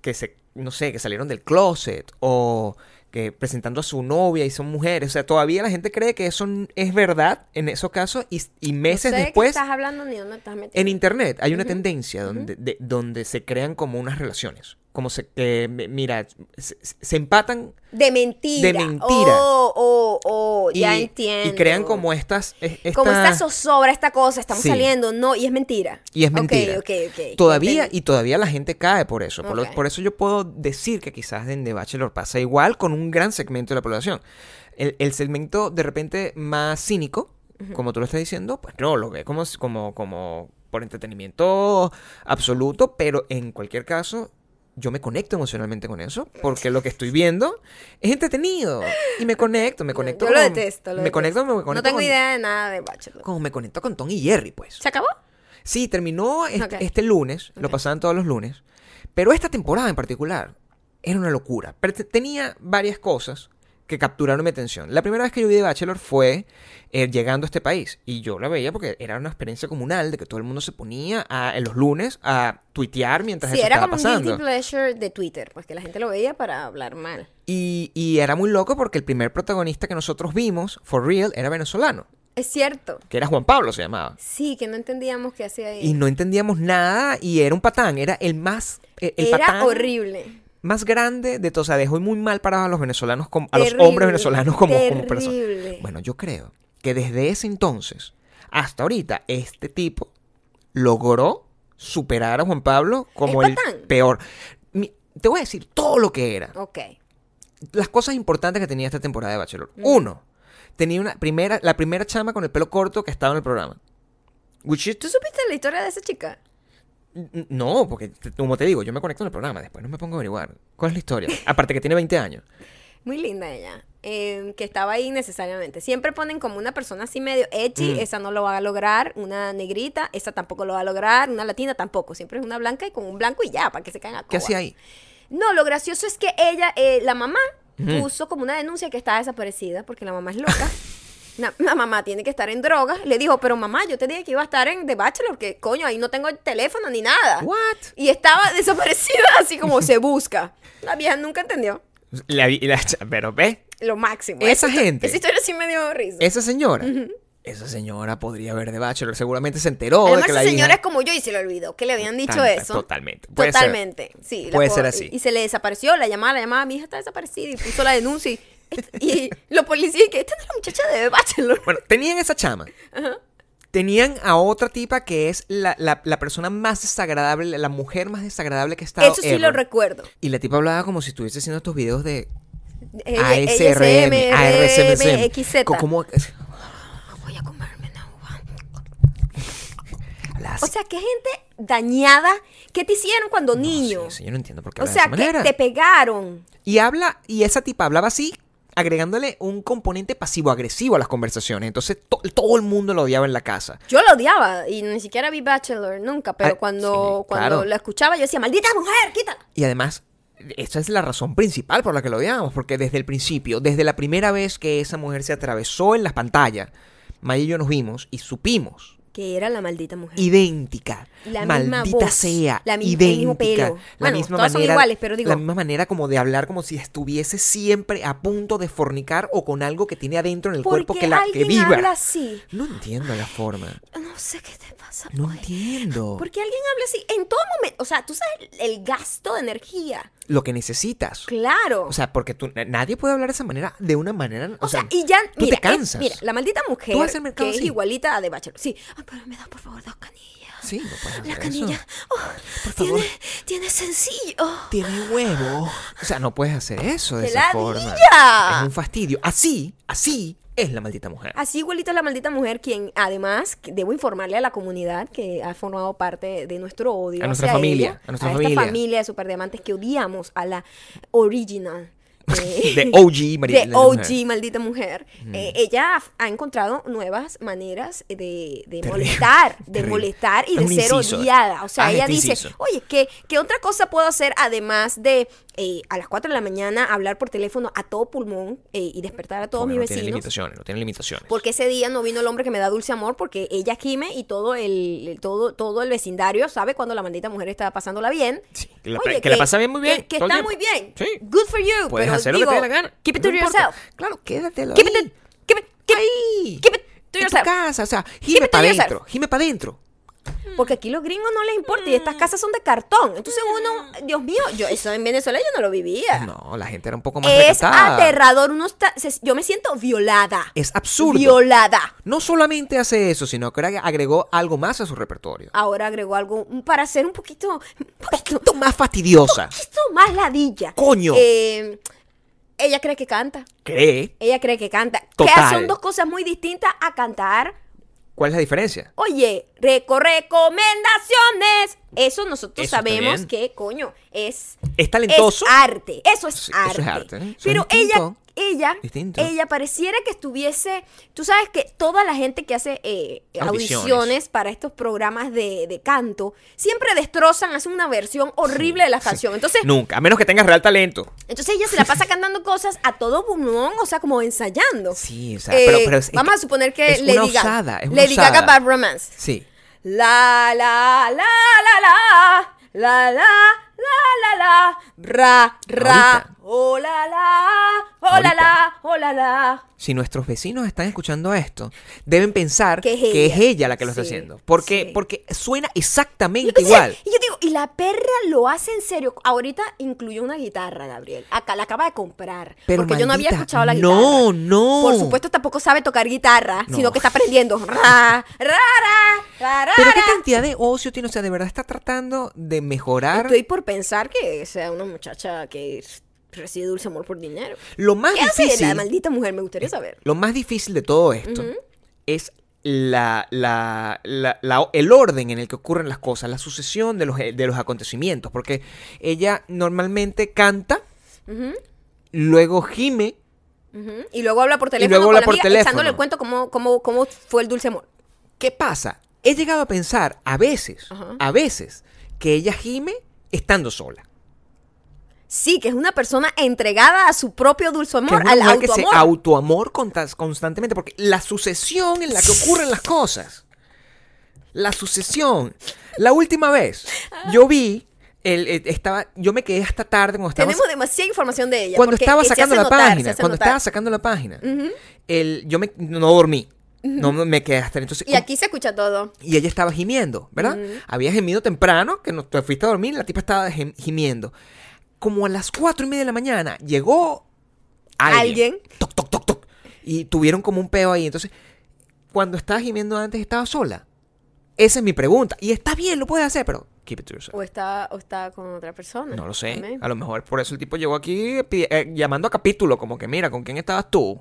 B: que se, no sé, que salieron del closet o que presentando a su novia y son mujeres. O sea, todavía la gente cree que eso es verdad en esos casos y, y
A: No
B: meses
A: de
B: después
A: estás hablando ni dónde estás metiendo.
B: en internet hay una tendencia donde, de- donde se crean como unas relaciones. como se, que, mi- mira, se, se empatan
A: De mentira.
B: De mentira.
A: Oh, oh, oh,
B: y,
A: ya entiendo.
B: y crean como estas... es-
A: Como esta
B: esta-
A: zozobra, esta cosa, estamos
B: Sí.
A: saliendo, no, y es mentira.
B: Y es mentira.
A: ok, ok.
B: Todavía,
A: Entendí.
B: y todavía la gente cae por eso. Por, lo-
A: Ok.
B: por eso yo puedo decir que quizás en The Bachelor pasa igual con un gran segmento de la población. El, el segmento de repente más cínico, como tú lo estás diciendo, pues no, lo ve como, como, como por entretenimiento absoluto, pero en cualquier caso... Yo me conecto emocionalmente con eso, porque lo que estoy viendo es entretenido. Y me conecto, me conecto
A: Yo lo
B: con-
A: detesto. Lo
B: me conecto, me conecto
A: No tengo
B: con-
A: idea de nada de Bachelor.
B: Como me conecto con Tom y Jerry, pues.
A: ¿Se acabó?
B: Sí, terminó este, este lunes, lo pasaban todos los lunes, pero esta temporada en particular era una locura. Pero te- tenía varias cosas que capturaron mi atención. La primera vez que yo vi The Bachelor fue eh, llegando a este país y yo la veía porque era una experiencia comunal de que todo el mundo se ponía a- en los lunes a tuitear mientras
A: Sí,
B: eso
A: era
B: estaba
A: como un
B: pasando.
A: guilty pleasure de Twitter, pues que la gente lo veía para hablar mal.
B: Y, y era muy loco porque el primer protagonista que nosotros vimos, for real, era venezolano,
A: Es cierto.
B: que era Juan Pablo se llamaba.
A: Sí, que no entendíamos qué hacía ahí.
B: Y no entendíamos nada y era un patán, era el más... eh, El
A: era
B: patán
A: horrible.
B: Más grande de todos. O sea, dejó muy mal parados a los venezolanos, como, a
A: Terrible,
B: los hombres venezolanos como, como personas. Bueno, yo creo que desde ese entonces hasta ahorita, este tipo logró superar a Juan Pablo como
A: ¿Es
B: el peor. Mi- te voy a decir todo lo que era.
A: Ok.
B: Las cosas importantes que tenía esta temporada de Bachelor.
A: Mm.
B: Uno, tenía una primera, la primera chama con el pelo corto que estaba en el programa.
A: ¿Tú supiste la historia de esa chica?
B: No, porque como te digo, yo me conecto en el programa, después no me pongo a averiguar. ¿Cuál es la historia? Aparte que tiene 20 años.
A: Muy linda ella. eh, que estaba ahí necesariamente. Siempre ponen como una persona así medio edgy,
B: Mm.
A: esa no lo va a lograr. Una negrita, esa tampoco lo va a lograr. Una latina tampoco. Siempre es una blanca y con un blanco y ya, para que se caigan a
B: ¿Qué hacía ahí?
A: No, lo gracioso es que ella, eh, la mamá, puso como una denuncia que estaba desaparecida porque la mamá es loca. (laughs) Na- La mamá tiene que estar en drogas. Le dijo, pero mamá, yo te dije que iba a estar en The Bachelor, que coño, ahí no tengo el teléfono ni nada.
B: What?
A: Y estaba (laughs) desaparecida así como se busca. La vieja nunca entendió.
B: La la- pero ve,
A: Lo máximo.
B: Esa gente.
A: Esa historia sí me dio risa.
B: esa señora, esa señora podría ver de Bachelor, seguramente se enteró
A: Además,
B: de que
A: esa
B: la
A: señora
B: hija...
A: es como yo y se le olvidó que le habían dicho
B: Tanta-
A: eso.
B: Totalmente. Puede ser.
A: Totalmente. Sí, la
B: Puede
A: po-
B: ser así.
A: Y, y se le desapareció, la llamaba, la llamaba, mi hija está desaparecida y puso la denuncia. Y, (laughs) y los policías, que esta no es la muchacha de Bachelor.
B: Bueno, tenían esa chama. Tenían a otra tipa que es la, la- la persona más desagradable, la mujer más desagradable que ha estado
A: Eso sí
B: ever.
A: lo recuerdo.
B: Y la tipa hablaba como si estuviese haciendo estos videos de
A: Ella-
B: ASRM,
A: ASMR,
B: ARSM.
A: XZ.
B: Co- como-
A: Voy a comerme una O sea, qué gente dañada. ¿Qué te hicieron cuando niño?
B: Sí, sí, yo no entiendo por qué
A: o
B: de
A: sea,
B: esa
A: que
B: manera.
A: te pegaron.
B: Y habla, y esa tipa hablaba así, agregándole un componente pasivo-agresivo a las conversaciones. Entonces to- todo el mundo lo odiaba en la casa.
A: Yo lo odiaba y ni siquiera vi Bachelor nunca, pero
B: Ah,
A: cuando,
B: sí,
A: cuando
B: claro.
A: la escuchaba yo decía, maldita mujer, quítala.
B: Y además, esa es la razón principal por la que lo odiábamos, porque desde el principio, desde la primera vez que esa mujer se atravesó en las pantallas, Maya y yo nos vimos y supimos.
A: Que era la maldita mujer.
B: Idéntica,
A: La misma
B: maldita
A: voz,
B: sea,
A: la mi- el
B: idéntica,
A: mismo pelo.
B: la
A: Bueno,
B: misma
A: todas son
B: manera,
A: iguales, pero digo-
B: la misma manera como de hablar como si estuviese siempre a punto de fornicar o con algo que tiene adentro en el
A: ¿Por
B: cuerpo que la que vibra.
A: habla así?
B: No entiendo la forma.
A: No sé qué te pasa.
B: No
A: pues.
B: entiendo.
A: ¿Por qué alguien habla así? En todo momento. O sea, tú sabes el gasto de energía.
B: Lo que necesitas.
A: Claro.
B: O sea, porque tú, nadie puede hablar de esa manera, de una manera. O,
A: O sea, y ya,
B: tú
A: mira,
B: te cansas.
A: es- mira, la maldita mujer
B: Tú vas al mercado
A: que es
B: así.
A: igualita a de Bachelor. Sí, ay, pero me da por favor dos canillas.
B: Sí, no puedes hacer
A: La canilla,
B: eso.
A: oh,
B: Por
A: tiene,
B: favor.
A: tiene sencillo.
B: Tiene huevo. O sea, no puedes hacer eso de
A: ¡Qué
B: esa forma. Es un fastidio. Así, así es la maldita mujer.
A: Así igualito es la maldita mujer, quien además, debo informarle a la comunidad que ha formado parte de nuestro odio.
B: A nuestra
A: hacia
B: familia,
A: ella,
B: a nuestra
A: esta
B: familia.
A: familia de superdiamantes que odiamos a la original.
B: De OG, María.
A: de OG, maldita mujer. Eh, ella ha- ha encontrado nuevas maneras de, de
B: Terrible,
A: molestar, de molestar y
B: Es
A: de ser
B: inciso.
A: odiada. O sea,
B: Haz
A: ella
B: este
A: dice,
B: inciso.
A: oye, ¿qué, ¿qué otra cosa puedo hacer además de eh, a las 4 de la mañana hablar por teléfono a todo pulmón eh, y despertar a todos
B: Porque
A: mis
B: no tiene
A: vecinos?
B: limitaciones, no tiene limitaciones.
A: Porque ese día no vino el hombre que me da dulce amor porque ella gime y todo el, el- todo, todo el vecindario sabe cuando la maldita mujer está pasándola bien.
B: Sí, que la-
A: Oye,
B: que la pasa bien muy bien,
A: Que, está
B: tiempo.
A: muy bien.
B: Sí.
A: Good for you.
B: Puedes
A: pero
B: hacer lo que te dé la gana.
A: Keep it to
B: no
A: yourself.
B: Claro, quédatelo
A: Keep it,
B: ahí.
A: keep it, keep it,
B: ahí.
A: keep it to
B: en
A: yourself.
B: tu casa, o sea,
A: Keep
B: gime para adentro, gime para adentro.
A: Porque aquí los gringos no les importa y estas casas son de cartón. Entonces uno, Dios mío, yo eso en Venezuela yo no lo vivía.
B: No, la gente era un poco más
A: es
B: recatada.
A: aterrador. Uno está, se- yo me siento violada.
B: Es absurdo.
A: Violada.
B: No solamente hace eso, sino que ahora agregó algo más a su repertorio.
A: Ahora agregó algo para ser un poquito, un poquito,
B: más fastidiosa.
A: poquito más ladilla.
B: Coño.
A: Eh, ella cree que canta.
B: ¿Cree?
A: Ella cree que canta.
B: Total.
A: Que son dos cosas muy distintas a cantar.
B: ¿Cuál es la diferencia?
A: Oye, reco recomendaciones. Eso nosotros
B: Eso
A: sabemos que, coño, es.
B: ¿Es talentoso?
A: Es arte. Eso es
B: Sí,
A: arte.
B: eso es arte, ¿eh? Es
A: Pero ella. Ella,
B: Distinto.
A: ella pareciera que estuviese. Tú sabes que toda la gente que hace eh,
B: Audiciones.
A: audiciones. para estos programas de, de canto siempre destrozan, hacen una versión horrible de la canción. Entonces,
B: Nunca, a menos que tengas real talento.
A: entonces ella se la pasa cantando cosas a todo pulmón, o sea, como ensayando.
B: Sí, o sea,
A: Eh,
B: pero, pero es-
A: vamos a suponer que
B: es una
A: Lady Gaga,
B: osada, es una
A: Lady Gaga
B: osada.
A: Bad Romance.
B: Sí.
A: La la la la la la la la la la ra ra oh la la oh la oh la la
B: Si nuestros vecinos están escuchando esto, deben pensar
A: Que
B: que
A: es ella.
B: la que lo está haciendo. Porque,
A: sí.
B: porque suena exactamente igual.
A: Y yo digo, y la perra lo hace en serio. Ahorita incluyó una guitarra, Gabriel. Acá la acaba de comprar.
B: Pero
A: porque yo no había escuchado la guitarra.
B: no, no.
A: Por supuesto, tampoco sabe tocar guitarra,
B: No.
A: sino que está aprendiendo. Ra, ra, ra,
B: Pero qué cantidad de ocio tiene, o sea, de verdad está tratando de mejorar.
A: Estoy por pensar que sea una muchacha que recibe dulce amor por dinero.
B: Lo más
A: ¿Qué hace
B: difícil,
A: la maldita mujer? Me gustaría saber.
B: lo más difícil de todo esto es la, la- la- la- el orden en el que ocurren las cosas, la sucesión de los, de los acontecimientos, porque ella normalmente canta, luego gime.
A: Y luego habla por teléfono
B: luego
A: con
B: habla
A: la
B: por
A: amiga,
B: teléfono.
A: echándole el cuento cómo, cómo, cómo fue el dulce amor.
B: ¿Qué pasa? He llegado a pensar a veces, a veces, que ella gime estando sola.
A: Sí, que es una persona entregada a su propio dulce
B: Que
A: amor,
B: es una
A: al
B: mujer que se
A: autoamor.
B: autoamor constantemente, porque la sucesión en la que ocurren las cosas, la sucesión. La última vez, yo vi, el, el- estaba, yo me quedé hasta tarde cuando estaba,
A: Tenemos demasiada información de ella.
B: cuando estaba sacando la
A: notar,
B: página, cuando
A: notar.
B: estaba sacando la página, el, yo me, no dormí, no me- quedé hasta entonces.
A: Y aquí se escucha todo.
B: Y ella estaba gimiendo, ¿verdad? Había gemido temprano, que no te fuiste a dormir, la tipa estaba gimiendo. Como a las cuatro y media de la mañana llegó alguien.
A: ¿Alguien?
B: Toc, toc, toc, toc. Y tuvieron como un peo ahí. Entonces, cuando estaba gimiendo antes, ¿estaba sola? Esa es mi pregunta. Y está bien, lo puedes hacer, pero keep it to yourself.
A: O está, o está con otra persona.
B: No lo sé.
A: También.
B: A lo mejor por eso el tipo llegó aquí eh, llamando a capítulo, como que mira, ¿con quién estabas tú?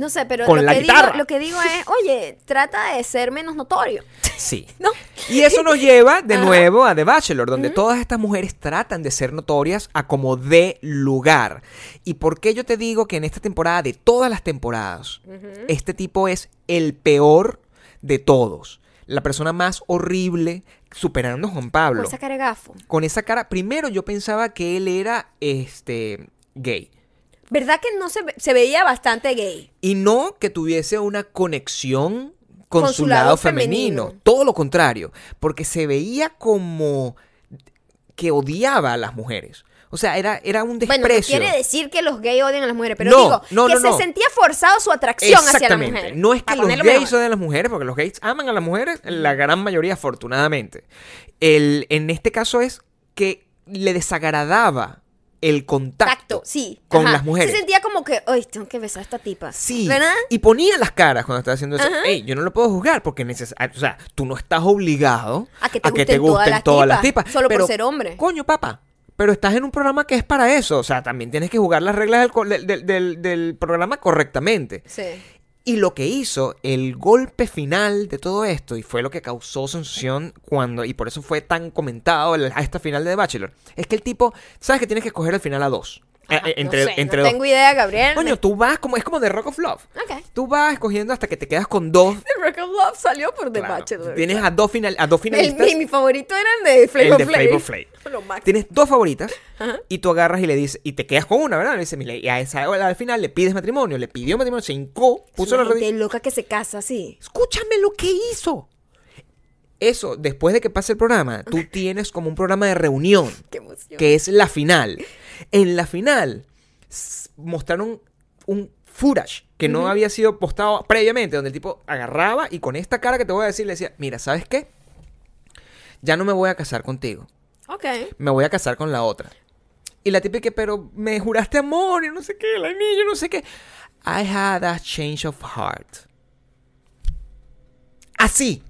A: No sé, pero
B: Con
A: lo,
B: la
A: que digo,
B: guitarra.
A: lo que digo es, oye, trata de ser menos notorio.
B: Sí. (laughs)
A: ¿No?
B: Y eso nos lleva de
A: Ajá.
B: nuevo a The Bachelor, donde todas estas mujeres tratan de ser notorias a como de lugar. ¿Y por qué yo te digo que en esta temporada, de todas las temporadas, este tipo es el peor de todos? La persona más horrible, superando a Juan Pablo.
A: Por esa cara de gafo.
B: Con esa cara, primero yo pensaba que él era este gay.
A: ¿Verdad que no se, ve- se veía bastante gay?
B: Y no que tuviese una conexión con, su lado, femenino.
A: femenino.
B: Todo lo contrario. Porque se veía como que odiaba a las mujeres. O sea, era, era un
A: Bueno, no
B: desprecio.
A: quiere decir que los gays odian a las mujeres, pero
B: No,
A: digo
B: no,
A: que
B: no,
A: se sentía forzado su atracción hacia la
B: Exactamente.
A: mujer.
B: No es que los gays odian a las mujeres, porque los gays aman a las mujeres, la gran mayoría, afortunadamente. El, en este caso es que le desagradaba el contacto
A: Tacto, sí.
B: con
A: ajá.
B: las mujeres.
A: Se sentía como que, ay, tengo que besar a esta tipa.
B: Sí.
A: ¿Verdad?
B: Y ponía las caras cuando estaba haciendo eso. Ey, yo no lo puedo juzgar porque neces o sea, tú no estás obligado
A: A que te gusten todas las tipas, solo por
B: pero,
A: ser hombre.
B: Coño, papá. Pero estás en un programa que es para eso. O sea, también tienes que jugar las reglas del- del- del- del programa correctamente.
A: Sí.
B: Y lo que hizo, el golpe final de todo esto, y fue lo que causó sensación cuando, y por eso fue tan comentado a esta final de The Bachelor, es que el tipo, sabes que tienes que escoger el final a dos. Eh,
A: Ajá,
B: eh, entre
A: no sé,
B: entre
A: no
B: dos.
A: tengo idea, Gabriel.
B: Coño, tú vas como, es como de Rock of Love.
A: Ok.
B: Tú vas escogiendo hasta que te quedas con dos.
A: The (laughs) Rock of Love salió por The
B: Claro.
A: Bachelor.
B: Tienes a dos, final, a dos
A: El-
B: finalistas.
A: mi, mi favorito era el de Flavor
B: el de
A: Flav. (laughs)
B: Tienes dos favoritas
A: Ajá.
B: y tú agarras y le dices, y te quedas con una, ¿verdad? Le dices, y a esa al final le pides matrimonio, le pidió matrimonio, se hincó, puso la rodilla.
A: gente loca que se casa así.
B: Escúchame lo que hizo. Eso, después de que pase el programa, tú tienes como un programa de reunión, (laughs)
A: Qué
B: que es la final. En la final mostraron un footage que no había sido postado previamente, donde el tipo agarraba y con esta cara que te voy a decir le decía, mira, ¿sabes qué? ya no me voy a casar contigo,
A: Ok.
B: me voy a casar con la otra. Y la típica, pero me juraste amor y no sé qué, la niña, no sé qué. I had a change of heart. Así,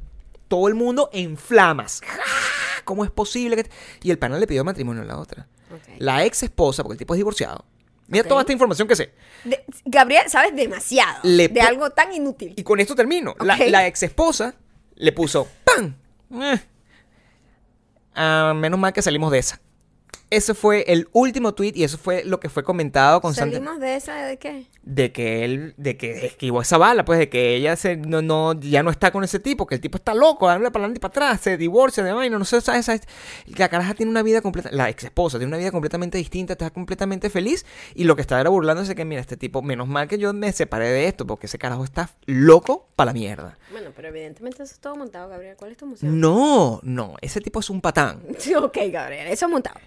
B: todo el mundo en flamas. (laughs) ¿Cómo es posible que.? Y el pana le pidió matrimonio a la otra. La ex esposa, porque el tipo es divorciado. Mira toda esta información que sé.
A: De- Gabriel, sabes demasiado
B: Le
A: de algo tan inútil.
B: Y con esto termino. La ex esposa le puso ¡Pam! Eh. Ah, menos mal que salimos de esa. Ese fue el último tweet y eso fue lo que fue comentado constantemente.
A: ¿Salimos de esa de qué?
B: De que él, de que esquivó esa bala, pues de que ella se, no, no, ya no está con ese tipo, que el tipo está loco, habla para adelante y para atrás, se divorcia de vaina, no sé, ¿sabes? ¿sabes? La caraja tiene una vida completa, la ex esposa tiene una vida completamente distinta, está completamente feliz y lo que está era burlándose que, mira, este tipo, menos mal que yo me separé de esto, porque ese carajo está loco para la mierda.
A: Bueno, pero evidentemente eso es todo montado, Gabriel. ¿Cuál es tu emoción?
B: No, no, ese tipo es un patán. (laughs)
A: Ok, Gabriel, eso es montado.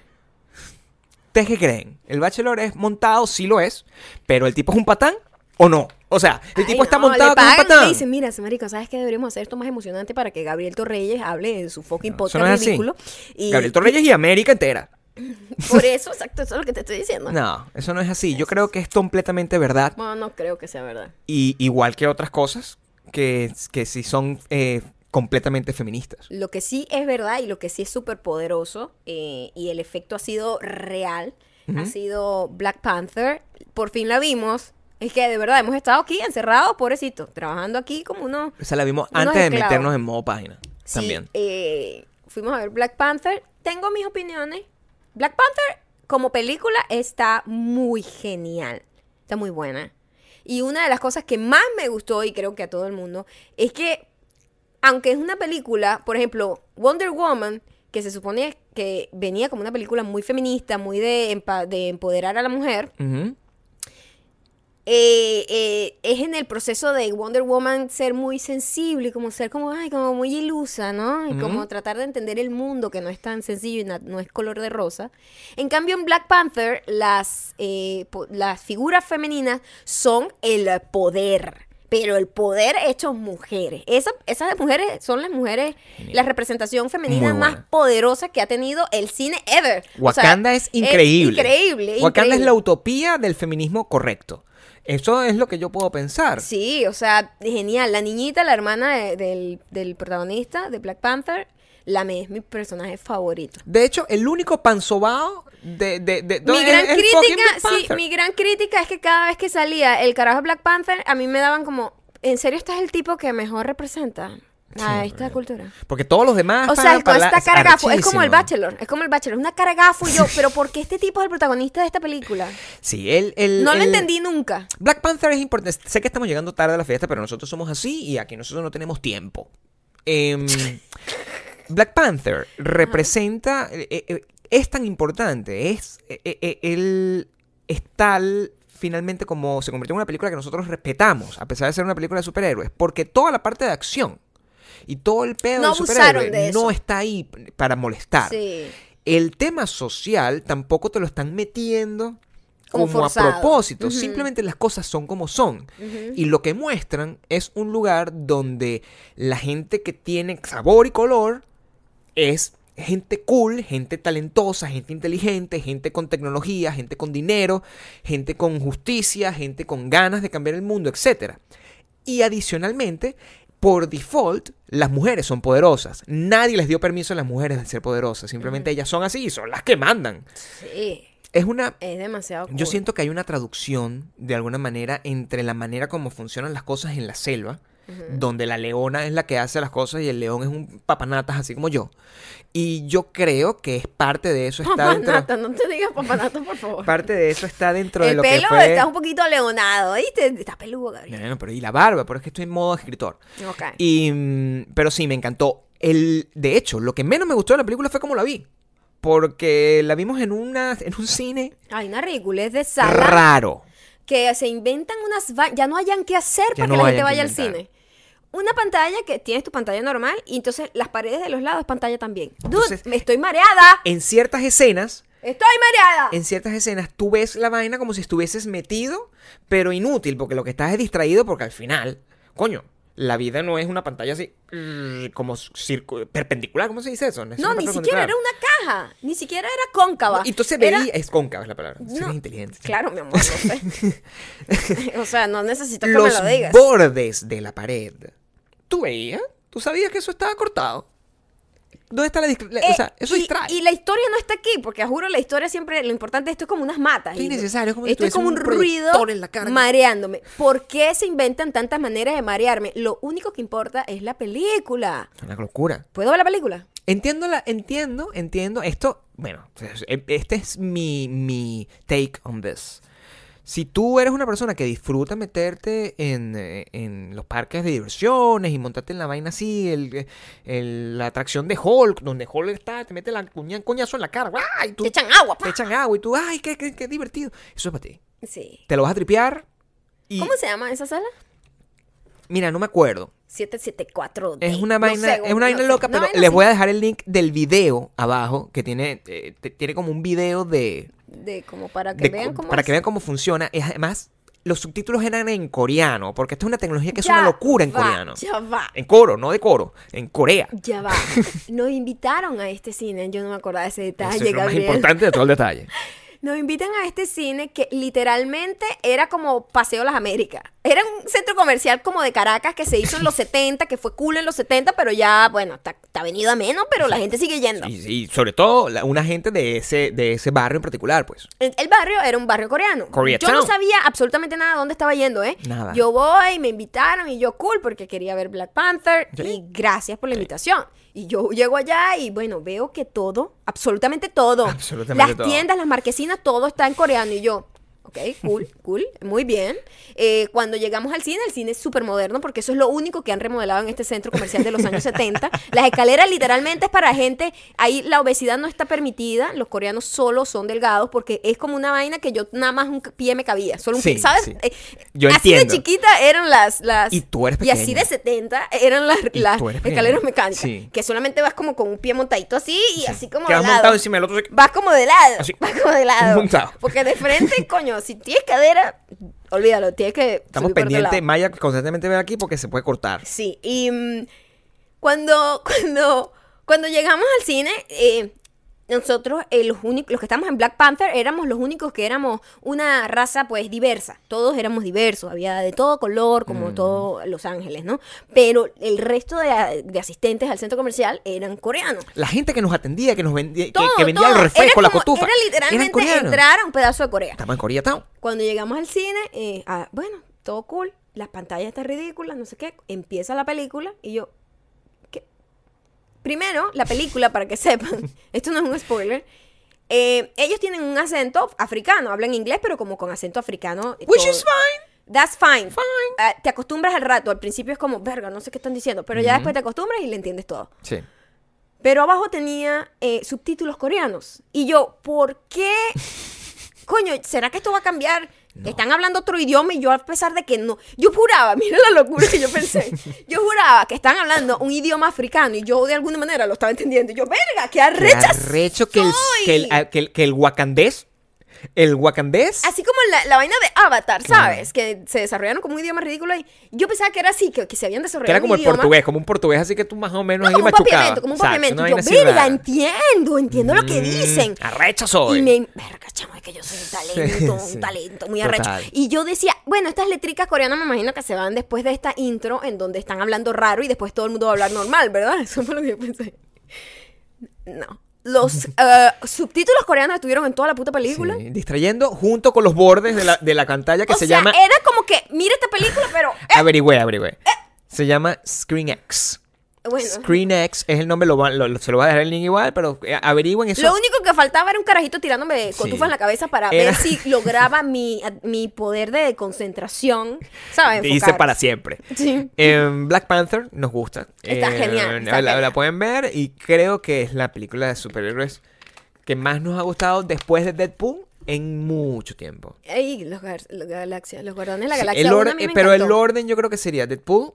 B: ¿Ustedes qué creen? ¿El Bachelor es montado? Sí lo es, pero ¿el tipo es un patán o no? O sea, el
A: Ay,
B: tipo está
A: no,
B: montado como un patán.
A: Le dicen, mira, marico, ¿sabes qué deberíamos hacer esto más emocionante para que Gabriel Torreyes hable en su fucking
B: No,
A: podcast
B: no
A: ridículo? Y
B: Gabriel Torreyes y América entera. (laughs)
A: Por eso, exacto, eso es lo que te estoy diciendo.
B: No, eso no es así. Yo creo que es completamente verdad.
A: Bueno, no creo que sea verdad.
B: Y igual que otras cosas que, que sí son eh, completamente feministas.
A: Lo que sí es verdad y lo que sí es súper poderoso eh, y el efecto ha sido real, ha sido Black Panther. Por fin la vimos. Es que de verdad hemos estado aquí encerrados, pobrecito, trabajando aquí como unos...
B: O sea, la vimos antes de
A: esclavos.
B: meternos en modo página.
A: Sí,
B: También.
A: eh, fuimos a ver Black Panther. Tengo mis opiniones. Black Panther como película está muy genial. Está muy buena. Y una de las cosas que más me gustó, y creo que a todo el mundo, es que, aunque es una película, por ejemplo, Wonder Woman, que se supone que venía como una película muy feminista, muy de, empa- de empoderar a la mujer, eh, eh, es en el proceso de Wonder Woman ser muy sensible y como ser como, ay, como muy ilusa, ¿no? Y como tratar de entender el mundo que no es tan sencillo y no es color de rosa. En cambio, en Black Panther, las, eh, las figuras femeninas son el poder. Pero el poder hecho mujeres. Esa- esas mujeres son las mujeres, la representación femenina más poderosa que ha tenido el cine ever. O sea,
B: Wakanda es increíble.
A: increíble.
B: Wakanda es la utopía del feminismo correcto. Eso es lo que yo puedo pensar.
A: Sí, o sea, genial. La niñita, la hermana de- del, del protagonista de Black Panther, la me es mi personaje favorito.
B: De hecho, el único pansobao de... de, de
A: mi
B: es-
A: gran
B: es
A: crítica, sí, mi gran crítica es que cada vez que salía el carajo de Black Panther, a mí me daban como, ¿en serio este es el tipo que mejor representa a esta cultura?
B: Porque todos los demás...
A: O sea,
B: para-
A: es esta cara gafo, es como el. Bachelor, es como el Bachelor, es una cara gafo y yo, pero ¿por qué este tipo es el protagonista de esta película?
B: Sí, el... el-
A: No lo entendí nunca.
B: Black Panther es importante. Sé que estamos llegando tarde a la fiesta, pero nosotros somos así y aquí nosotros no tenemos tiempo. Em, (laughs) Black Panther representa. eh, eh, es tan importante. Es. eh, eh, él es tal. Finalmente, como se convirtió en una película que nosotros respetamos, a pesar de ser una película de superhéroes, porque toda la parte de acción y todo el pedo
A: No
B: del superhéroe
A: de
B: no está ahí para molestar.
A: Sí.
B: El tema social tampoco te lo están metiendo
A: Como
B: como, a propósito. Simplemente las cosas son como son. Y lo que muestran es un lugar donde la gente que tiene sabor y color es gente cool, gente talentosa, gente inteligente, gente con tecnología, gente con dinero, gente con justicia, gente con ganas de cambiar el mundo, etc. Y adicionalmente, por default, las mujeres son poderosas. Nadie les dio permiso a las mujeres de ser poderosas. Simplemente ellas son así y son las que mandan.
A: Sí,
B: Es una
A: es demasiado
B: yo
A: cool.
B: siento que hay una traducción, de alguna manera, entre la manera como funcionan las cosas en la selva, donde la leona es la que hace las cosas y el león es un papanatas así como yo. Y yo creo que es parte de eso está dentro.
A: Papanata, no te digas papanata, por favor.
B: Parte de eso está dentro de
A: El
B: lo
A: pelo
B: que fue.
A: está un poquito leonado, ¿viste? Está peludo, Gabriel.
B: Bueno, pero y la barba, pero es que estoy en modo escritor. Y, mm, pero sí, me encantó. El, de hecho, lo que menos me gustó de la película fue cómo la vi. Porque la vimos en, una, en un cine
A: Hay una ridiculez de sala
B: raro.
A: Que se inventan unas... Ya no hayan qué hacer
B: Ya
A: para
B: no
A: que la gente vaya al cine. Una pantalla que tienes tu pantalla normal y entonces las paredes de los lados pantalla también. Dude, me estoy mareada.
B: En ciertas escenas
A: Estoy mareada.
B: en ciertas escenas tú ves la vaina como si estuvieses metido, pero inútil, porque lo que estás es distraído porque al final, coño, La vida no es una pantalla así, como circu- perpendicular, ¿cómo se dice eso? es
A: No, ni siquiera era una caja. Ni siquiera era cóncava.
B: Y entonces
A: Era-
B: veía, es cóncava es la palabra.
A: No,
B: inteligente.
A: Claro, mi amor, no sé. (laughs) o sea, no necesito que
B: Los
A: me lo digas.
B: bordes de la pared. ¿Tú veías? ¿Tú sabías que eso estaba cortado? ¿Dónde está la, dis- la- o
A: Eh,
B: sea, eso
A: y,
B: distrae.
A: y la historia no está aquí, porque juro, la historia siempre, lo importante, esto es como unas matas. Y-
B: innecesario, es como
A: esto es como un
B: un
A: ruido
B: en la cara.
A: mareándome. ¿Por qué se inventan tantas maneras de marearme? Lo único que importa es la película.
B: Una locura.
A: ¿Puedo ver la película?
B: Entiendo, la, entiendo, entiendo. Esto, bueno, este es mi, mi take on this. Si tú eres una persona que disfruta meterte en, eh, en los parques de diversiones y montarte en la vaina así, el, el- la atracción de Hulk, donde Hulk está, te mete la cuña- coñazo en la cara, ¡ay! Tú,
A: Te echan agua, pa.
B: te echan agua y tú, ¡ay, qué, qué, qué divertido! Eso es para ti.
A: Sí.
B: Te lo vas a tripear y...
A: ¿Cómo se llama esa sala?
B: Mira, no me acuerdo.
A: 774.
B: Es una
A: No
B: vaina,
A: sé,
B: es una vaina loca, pero les voy a dejar el link del video abajo, que tiene, eh, tiene como un video de,
A: De como para que
B: de
A: vean cómo
B: para
A: es.
B: que vean cómo funciona. Es además, los subtítulos eran en coreano, porque esto es una tecnología que es una locura en
A: va,
B: coreano.
A: Ya va.
B: En coro, no de coro, en Corea.
A: Ya va. (laughs) Nos invitaron a este cine. Yo no me acordaba de ese detalle,
B: Eso es lo más importante de todo el detalle. (laughs)
A: Nos invitan a este cine que literalmente era como Paseo Las Américas. Era un centro comercial como de Caracas que se hizo en los (laughs) 70, que fue cool en los 70, pero ya, bueno, está, venido a menos, pero la gente sigue yendo.
B: Y, y sobre todo, la- una gente de ese, de ese barrio en particular, pues.
A: El, el barrio era un barrio coreano. Yo no sabía absolutamente nada de dónde estaba yendo, ¿eh?
B: Nada.
A: Yo voy, me invitaron y yo cool porque quería ver Black Panther
B: Sí.
A: y gracias por la invitación. Y yo llego allá y bueno, veo que todo, absolutamente todo,
B: Absolutamente
A: las
B: todo.
A: tiendas, las marquesinas, todo está en coreano y yo, ok, cool, (laughs) cool, muy bien. Eh, cuando llegamos al cine, el cine es súper moderno porque eso es lo único que han remodelado en este centro comercial de los años 70. Las escaleras literalmente es para gente, ahí la obesidad no está permitida, los coreanos solo son delgados porque es como una vaina que yo nada más un pie me cabía, solo un
B: Sí,
A: pie, ¿sabes?
B: sí.
A: Eh,
B: Yo
A: así
B: entiendo.
A: de chiquita eran las, las
B: Y tú eres
A: y así de 70 eran las, escaleras mecánicas,
B: Sí.
A: que solamente vas como con un pie montadito así y así como
B: que
A: de lado.
B: montado encima del otro.
A: Vas como de lado.
B: Así.
A: Vas como de lado. (laughs)
B: Montado.
A: Porque de frente, coño, si tienes cadera, olvídalo, tienes que.
B: Estamos pendientes. Maya constantemente ve aquí porque se puede cortar.
A: Sí, y mm, cuando, (laughs) cuando, cuando llegamos al cine, eh, nosotros, eh, los únicos, los que estamos en Black Panther, éramos los únicos que éramos una raza, pues, diversa. Todos éramos diversos, había de todo color, como
B: Mm.
A: todo Los Ángeles, ¿no? Pero el resto de, de asistentes al centro comercial eran coreanos.
B: La gente que nos atendía, que nos vendía, que-
A: Todo,
B: que, vendía
A: todo.
B: el refresco,
A: Era
B: la
A: como-
B: cotufa.
A: Era literalmente entrar a un pedazo de Corea.
B: Estamos en Koreatown.
A: Cuando llegamos al cine, eh, ah, bueno, todo cool, las pantallas están ridículas, no sé qué, empieza la película y yo. Primero, la película, para que (laughs) sepan, esto no es un spoiler, eh, ellos tienen un acento africano, hablan inglés, pero como con acento africano.
B: Which
A: todo.
B: is fine.
A: That's fine. Ah, te acostumbras al rato, al principio es como, verga, no sé qué están diciendo, pero ya después te acostumbras y le entiendes todo.
B: Sí.
A: Pero abajo tenía eh, subtítulos coreanos. Y yo, ¿por qué? (laughs) Coño, ¿será que esto va a cambiar? Están hablando otro idioma y yo a pesar de que no... Yo juraba, (laughs) mira la locura que yo pensé. (laughs) Yo juraba que están hablando un idioma africano y yo de alguna manera lo estaba entendiendo. Y yo, verga, qué
B: Qué
A: arrecha
B: arrecho que el,
A: soy".
B: que, el, que, el, que el wakandés, el wakandés,
A: Así como la, la vaina de Avatar, ¿sabes? Que se desarrollaron como un idioma ridículo y yo pensaba que era así, que, que se habían desarrollado
B: que era
A: un
B: como el
A: idioma.
B: portugués, como un portugués, así que tú más o menos
A: No,
B: ahí
A: como un
B: machucabas.
A: papiamento, como un
B: Exacto,
A: papiamento.
B: una
A: Yo,
B: vaina así
A: verga,
B: rara.
A: entiendo, entiendo lo que
B: Mm,
A: dicen.
B: Arrecha soy.
A: Y me. Verga, chamo, es que yo soy un talento,
B: Sí,
A: un
B: sí.
A: talento muy
B: Total.
A: arrecho. Y yo decía, bueno, estas letricas coreanas me imagino que se van después de esta intro en donde están hablando raro y después todo el mundo va a hablar normal, ¿verdad? (laughs) Eso fue lo que yo pensé. No. Los (laughs) eh, subtítulos coreanos estuvieron en toda la puta película.
B: Sí, distrayendo junto con los bordes de la, de la pantalla que
A: o
B: se
A: sea,
B: llama...
A: era como que, mira esta película, pero. (laughs) eh,
B: Averigüe, averigüe. Se llama ScreenX.
A: Bueno.
B: ScreenX es el nombre, lo, va- lo- se lo va a dejar el link igual, pero eh, averigüen eso.
A: Lo único que faltaba era un carajito tirándome cotufa
B: Sí.
A: en la cabeza para
B: Era-
A: ver si (laughs) lograba mi, mi poder de concentración, ¿sabes?
B: Dice para siempre.
A: Sí.
B: Em, Black Panther nos gusta.
A: Está
B: Eh,
A: genial, está
B: la, pueden ver y creo que es la película de superhéroes que más nos ha gustado después de Deadpool en mucho tiempo.
A: Ey, los, los galaxias, los guardianes de la
B: Sí,
A: galaxia.
B: el
A: uno
B: orden-
A: a mí me
B: pero el orden yo creo que sería Deadpool,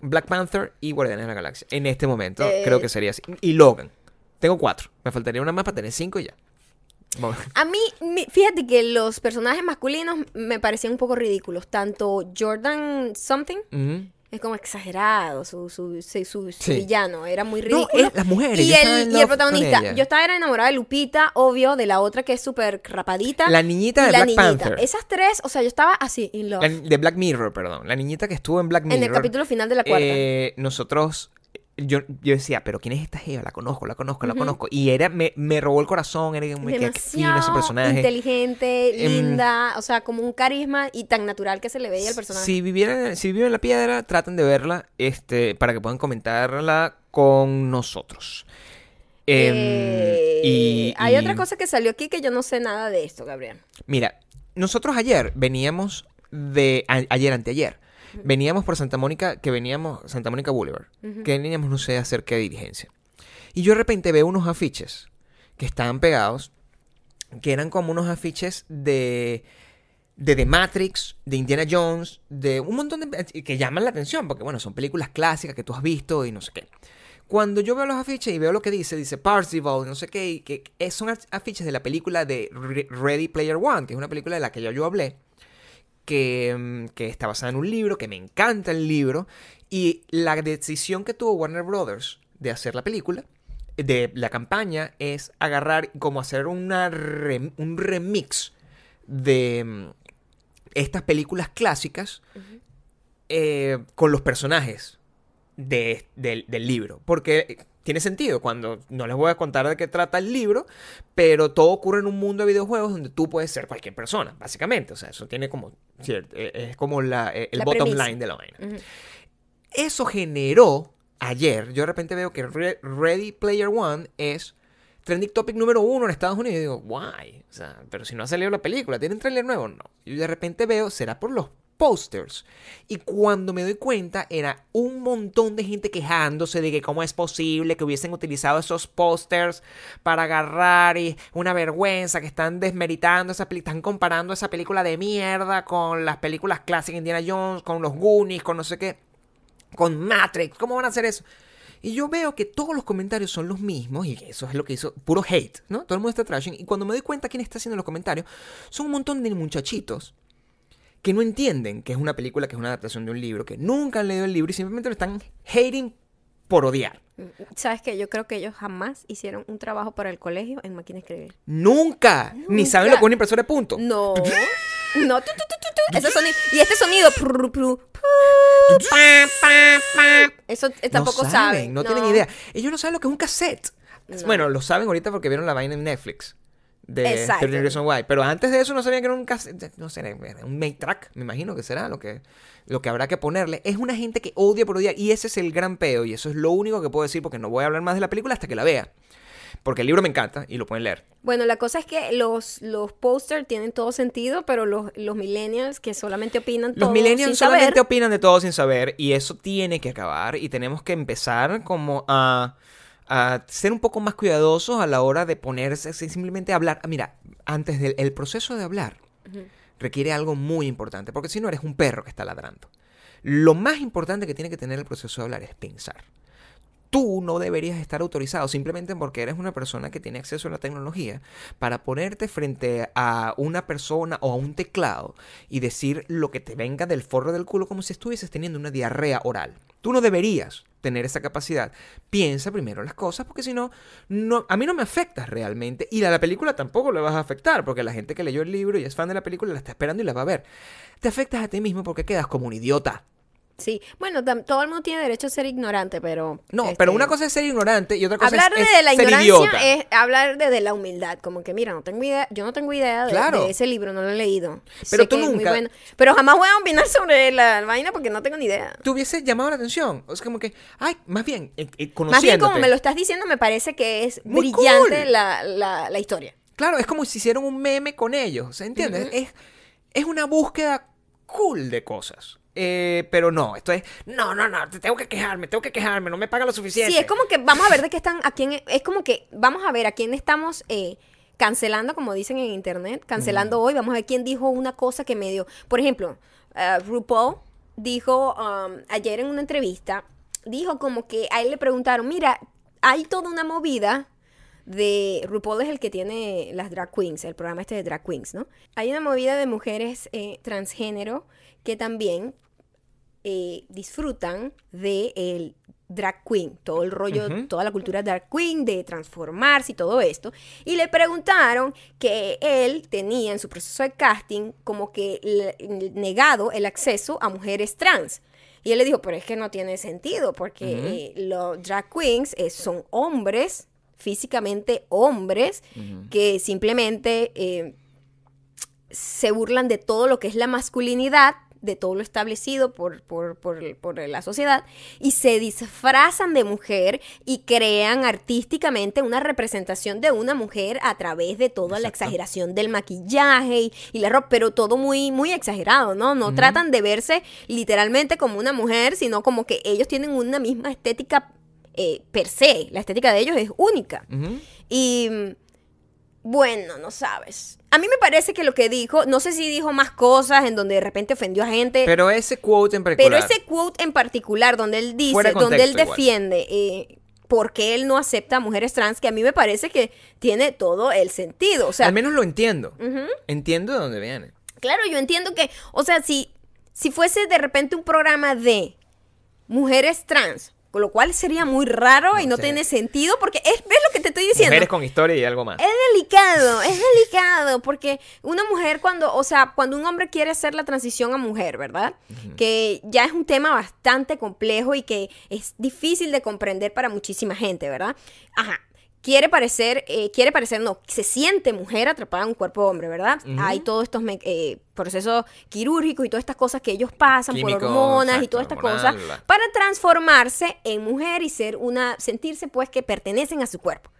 B: Black Panther y Guardianes de la Galaxia. En este momento
A: Eh.
B: creo que sería así. Y Logan. Tengo cuatro. Me faltaría una más para tener cinco y ya. Vamos.
A: A mí, fíjate que los personajes masculinos me parecían un poco ridículos. Tanto Jordan Something. Es como exagerado, su, su, su, su-
B: Sí.
A: villano, era muy
B: No,
A: ridículo.
B: es- las mujeres,
A: Y el, y el protagonista, yo estaba era enamorada de Lupita, obvio, de la otra que es súper rapadita.
B: La niñita de
A: la
B: Black
A: niñita.
B: Panther.
A: Esas tres, o sea, yo estaba así, in love.
B: La de Black Mirror, perdón. La niñita que estuvo en Black Mirror.
A: en el capítulo final de la cuarta.
B: eh, nosotros, yo, yo decía, pero ¿quién es esta Eva? La conozco, la conozco, la conozco. Y era, me, me robó el corazón, era qué fino ese personaje.
A: inteligente,
B: Em,
A: linda, o sea, como un carisma y tan natural que se le veía al personaje.
B: Si vivieran, si viven en la piedra, traten de verla, este, para que puedan comentarla con nosotros. Em,
A: Eh,
B: y,
A: hay
B: y-
A: otra cosa que salió aquí que yo no sé nada de esto, Gabriel.
B: Mira, nosotros ayer veníamos de. a- ayer, anteayer. Veníamos por Santa Mónica, que veníamos. Santa Mónica Boulevard. Que veníamos, no sé, a hacer qué diligencia. Y yo de repente veo unos afiches que estaban pegados. Que eran como unos afiches de. De The Matrix, de Indiana Jones, de un montón de. que llaman la atención, porque bueno, son películas clásicas que tú has visto y no sé qué. Cuando yo veo los afiches y veo lo que dice, dice Parzival, no sé qué, y que son afiches de la película de Re- Ready Player One, que es una película de la que ya yo hablé, que, mm, que está basada en un libro, que me encanta el libro, y la decisión que tuvo Warner Brothers de hacer la película, de la campaña, es agarrar, como hacer una rem- un remix de mm, estas películas clásicas eh, con los personajes de- del, del libro. Porque tiene sentido cuando no les voy a contar de qué trata el libro, pero todo ocurre en un mundo de videojuegos donde tú puedes ser cualquier persona, básicamente. O sea, eso tiene como. eh, Es como la, eh, el
A: La
B: bottom
A: premisa.
B: line de la vaina. Eso generó ayer. Yo de repente veo que Re- Ready Player One es trending topic número uno en Estados Unidos. Y digo, guay. O sea, pero si no ha salido la película, ¿tienen trailer nuevo? No. Y de repente veo, será por los posters. Y cuando me doy cuenta, era un montón de gente quejándose de que cómo es posible que hubiesen utilizado esos posters para agarrar y una vergüenza que están desmeritando esa película, están comparando esa película de mierda con las películas clásicas Indiana Jones, con los Goonies, con no sé qué con Matrix, ¿cómo van a hacer eso? Y yo veo que todos los comentarios son los mismos y eso es lo que hizo, puro hate, ¿no? Todo el mundo está trashing y cuando me doy cuenta quién está haciendo los comentarios, son un montón de muchachitos que no entienden que es una película, que es una adaptación de un libro, que nunca han leído el libro y simplemente lo están hating por odiar.
A: ¿Sabes qué? Yo creo que ellos jamás hicieron un trabajo para el colegio en máquina de escribir.
B: Nunca, ni saben lo que es una impresora de punto.
A: No. (laughs) No, tu. Ese sonido. Y este sonido. (laughs) pa, pa, pa. Eso eh, tampoco
B: no
A: saben.
B: No, tienen idea. Ellos no saben lo que es un cassette.
A: No.
B: Bueno, lo saben ahorita porque vieron la vaina en Netflix. De. 13 Reasons Why. Pero antes de eso no sabían que era un. No sé, un make track. Me imagino que será lo que, lo que habrá que ponerle. Es una gente que odia por odiar. Y ese es el gran peo. Y eso es lo único que puedo decir porque no voy a hablar más de la película hasta que la vea. Porque el libro me encanta y lo pueden leer.
A: Bueno, la cosa es que los, los posters tienen todo sentido, pero los, los millennials que solamente opinan
B: Los
A: todo
B: millennials
A: sin
B: solamente
A: saber,
B: opinan de todo sin saber y eso tiene que acabar y tenemos que empezar como a, a ser un poco más cuidadosos a la hora de ponerse simplemente hablar. Ah, Mira, antes del el proceso de hablar requiere algo muy importante porque si no eres un perro que está ladrando. Lo más importante que tiene que tener el proceso de hablar es pensar. Tú no deberías estar autorizado simplemente porque eres una persona que tiene acceso a la tecnología para ponerte frente a una persona o a un teclado y decir lo que te venga del forro del culo como si estuvieses teniendo una diarrea oral. Tú no deberías tener esa capacidad. Piensa primero las cosas porque si no, no a mí no me afectas realmente y a la película tampoco le vas a afectar porque la gente que leyó el libro y es fan de la película la está esperando y la va a ver. Te afectas a ti mismo porque quedas como un idiota.
A: Sí, bueno, todo el mundo tiene derecho a ser ignorante, pero...
B: No,
A: este,
B: pero una cosa es ser ignorante y otra cosa
A: Hablar
B: es, es
A: de la
B: ser
A: ignorancia
B: idiota.
A: es hablar de, de la humildad, como que mira, no tengo idea, yo no tengo idea de,
B: Claro.
A: de ese libro, no lo he leído.
B: Pero
A: Sé
B: tú nunca-
A: bueno, pero jamás voy a opinar (laughs) sobre la vaina porque no tengo ni idea.
B: te hubiese llamado la atención. Es como que, ay, más bien, eh, eh,
A: Más bien, como me lo estás diciendo, me parece que es
B: Muy
A: brillante
B: cool.
A: la, la, la historia.
B: Claro, es como si hicieron un meme con ellos, ¿se entiende?
A: Ujú.
B: es, es una búsqueda cool de cosas. Eh, pero no, esto es, no, no, no, te tengo que quejarme, tengo que quejarme, no me paga lo suficiente.
A: Sí, es como que vamos a ver de qué están, a quién, es como que vamos a ver a quién estamos eh, cancelando, como dicen en internet, cancelando hoy, vamos a ver quién dijo una cosa que medio, por ejemplo, eh, RuPaul dijo um, ayer en una entrevista, dijo como que a él le preguntaron, mira, hay toda una movida de RuPaul es el que tiene las drag queens, el programa este de drag queens, ¿no? Hay una movida de mujeres eh, transgénero que también eh, disfrutan de el drag queen, todo el rollo, toda la cultura drag queen, de transformarse y todo esto. Y le preguntaron que él tenía en su proceso de casting como que le- negado el acceso a mujeres trans. Y él le dijo, pero es que no tiene sentido, porque eh, los drag queens eh, son hombres, físicamente hombres, que simplemente eh, se burlan de todo lo que es la masculinidad, de todo lo establecido por, por, por- por la sociedad, y se disfrazan de mujer y crean artísticamente una representación de una mujer a través de toda la exageración del maquillaje y, y la ropa, pero todo muy, muy exagerado, ¿no? No tratan de verse literalmente como una mujer, sino como que ellos tienen una misma estética eh, per se, la estética de ellos es única. Y mm, bueno, no sabes. A mí me parece que lo que dijo, no sé si dijo más cosas en donde de repente ofendió a gente, pero,
B: Pero ese quote en particular.
A: ese quote en particular donde él dice, donde él defiende eh, por qué él no acepta a mujeres trans, que a mí me parece que tiene todo el sentido. O sea,
B: Al menos lo entiendo. Entiendo de dónde viene.
A: Claro, yo entiendo que, o sea, si, si fuese de repente un programa de mujeres trans, con lo cual sería muy raro y
B: No sé.
A: tiene sentido, porque es, ves lo que te estoy diciendo.
B: Mujeres con historia y algo más.
A: Es delicado, es delicado, porque una mujer cuando, o sea, cuando un hombre quiere hacer la transición a mujer, ¿verdad? Que ya es un tema bastante complejo y que es difícil de comprender para muchísima gente, ¿verdad? Ajá. Quiere parecer, eh, quiere parecer, no, se siente mujer atrapada en un cuerpo de hombre, ¿verdad? Hay todos estos eh, procesos quirúrgicos y todas estas cosas que ellos pasan por hormonas y todas estas cosas para transformarse en mujer y ser una, sentirse pues que pertenecen a su cuerpo.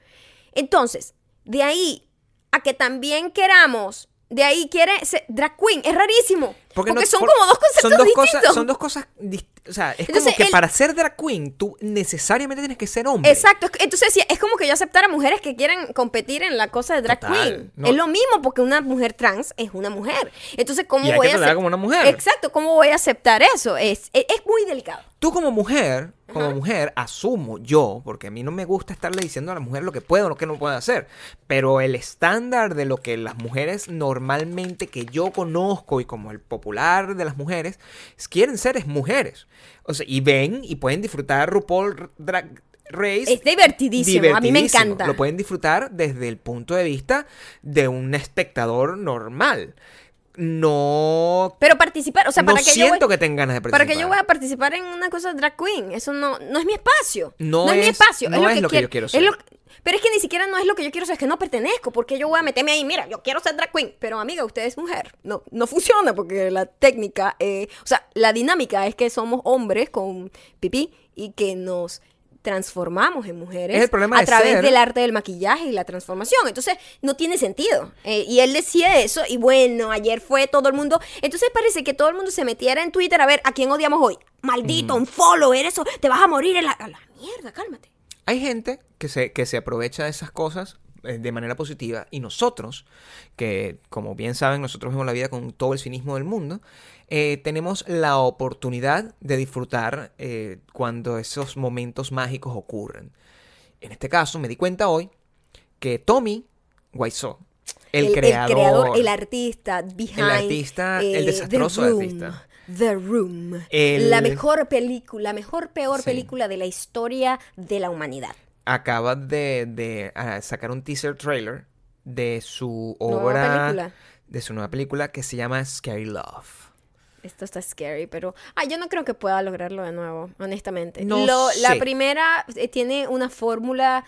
A: Entonces, de ahí a que también queramos, de ahí quiere ser drag queen, es rarísimo. Porque,
B: no-
A: son
B: por-
A: como dos conceptos
B: son dos
A: distintos.
B: Cosas, son dos cosas dist- O sea, es
A: Entonces,
B: como que para ser drag queen tú necesariamente tienes que ser hombre.
A: Exacto, entonces es como que yo aceptara mujeres que quieren competir en la cosa de drag
B: Total,
A: queen.
B: no.
A: Es lo mismo porque una mujer trans es una mujer. Entonces, ¿cómo
B: Y hay
A: voy
B: que
A: a
B: como una mujer.
A: Exacto, ¿cómo voy a aceptar eso? Es, es, es muy delicado.
B: Tú como mujer, como mujer, asumo yo, porque a mí no me gusta estarle diciendo a la mujer lo que puede o lo que no puede hacer, pero el estándar de lo que las mujeres normalmente que yo conozco y como el popular de las mujeres, es- quieren ser es mujeres. O sea, y ven y pueden disfrutar RuPaul Drag Race.
A: Es divertidísimo, a mí me encanta.
B: Lo pueden disfrutar desde el punto de vista de un espectador normal. No...
A: Pero participar, o sea,
B: no
A: para que yo
B: siento
A: voy-
B: que tengan ganas de
A: para
B: participar.
A: que yo voy a participar en una cosa de drag queen, eso no, no es mi espacio.
B: No
A: es, mi
B: es-
A: espacio.
B: no es lo que yo quiero
A: es
B: ser.
A: lo- pero es que ni siquiera no es lo que yo quiero ser, es que no pertenezco, porque yo voy a meterme ahí, mira, yo quiero ser drag queen, pero amiga, usted es mujer. No, no funciona porque la técnica, eh, o sea, la dinámica es que somos hombres con pipí y que nos transformamos en mujeres
B: Es el problema
A: a
B: de
A: través
B: ser-
A: del arte del maquillaje y la transformación. Entonces, no tiene sentido. Eh, y él decía eso, y bueno, ayer fue todo el mundo. Entonces parece que todo el mundo se metiera en Twitter a ver a quién odiamos hoy. Maldito, un follow, eres eso, te vas a morir en la. a la mierda, cálmate.
B: Hay gente que se, que se aprovecha de esas cosas de manera positiva y nosotros, que como bien saben, nosotros vemos la vida con todo el cinismo del mundo, eh, tenemos la oportunidad de disfrutar eh, cuando esos momentos mágicos ocurren. En este caso, me di cuenta hoy que Tommy Wiseau, el, creador,
A: el artista, behind,
B: el artista, el
A: eh,
B: desastroso
A: The Room,
B: artista.
A: The Room.
B: El-
A: La mejor película, la mejor peor
B: Sí.
A: película de la historia de la humanidad.
B: Acaba de, de, ah, sacar un teaser trailer de su
A: Nueva
B: obra,
A: película.
B: de su nueva película que se llama Scary Love.
A: Esto está scary, pero ah, yo no creo que pueda lograrlo de nuevo, honestamente.
B: No
A: Lo- La primera eh, tiene una fórmula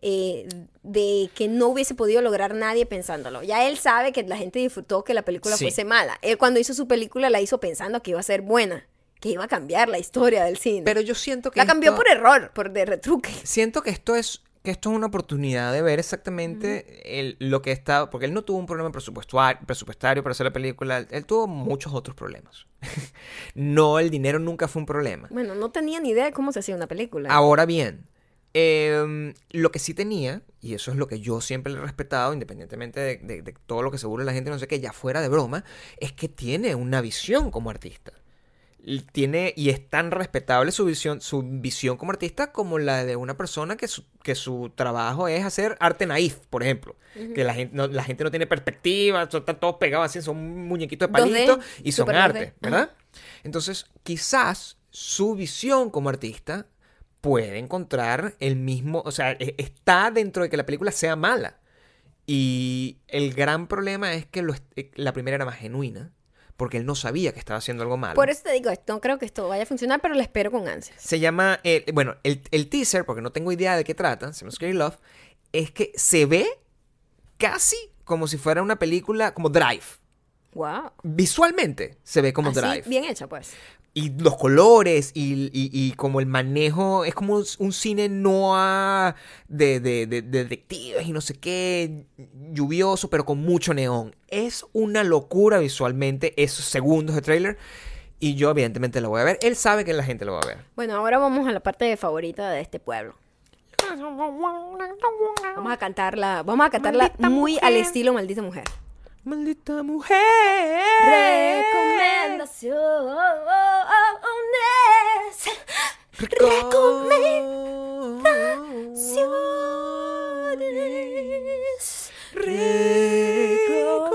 A: eh, de que no hubiese podido lograr nadie pensándolo. Ya él sabe que la gente disfrutó que la película
B: Sí.
A: fuese mala. Él cuando hizo su película la hizo pensando que iba a ser buena, que iba a cambiar la historia del cine.
B: Pero yo siento que
A: la cambió
B: esto-
A: por error, por de retruque.
B: siento que esto es que esto es una oportunidad de ver exactamente el- lo que está porque él no tuvo un problema presupuestario, presupuestario para hacer la película, él, tuvo muchos otros problemas. (laughs) no, el dinero nunca fue un problema.
A: Bueno, no tenía ni idea de cómo se hacía una película.
B: Ahora bien, em, lo que sí tenía, y eso es lo que yo siempre le he respetado, independientemente de, de- de todo lo que se burla la gente, no sé qué, ya fuera de broma, es que tiene una visión como artista. Tiene y es tan respetable su visión su visión como artista como la de una persona que su, que su trabajo es hacer arte naif por ejemplo. Que la gente no, la gente no tiene perspectiva son- están todos pegados así son muñequitos de
A: 2D,
B: palitos y son
A: super 2D,
B: arte verdad entonces quizás su visión como artista puede encontrar el mismo o sea e- está dentro de que la película sea mala. Y el gran problema es que lo eh, la primera era más genuina porque él no sabía que estaba haciendo algo malo
A: Por eso te digo, esto, no creo que esto vaya a funcionar, pero lo espero con ansias.
B: se llama, eh, bueno, el, el teaser, porque no tengo idea de qué trata, se llama Scary Love, es que se ve casi como si fuera una película como Drive.
A: Wow.
B: Visualmente se ve como
A: Así,
B: Drive.
A: bien hecha, pues.
B: Y los colores y, y- y como el manejo, es como un, cine noir de, de, de- de detectives y no sé qué, lluvioso, pero con mucho neón. Es una locura visualmente esos segundos de trailer. Y yo evidentemente lo voy a ver. Él sabe que la gente lo va a ver.
A: Bueno, ahora vamos a la parte favorita de este pueblo. Vamos a cantarla, vamos a cantarla
B: Maldita
A: muy al estilo Maldita Mujer.
B: Maldita mujer.
A: Recomendaciones.
B: Recomendaciones.
A: Recomendación.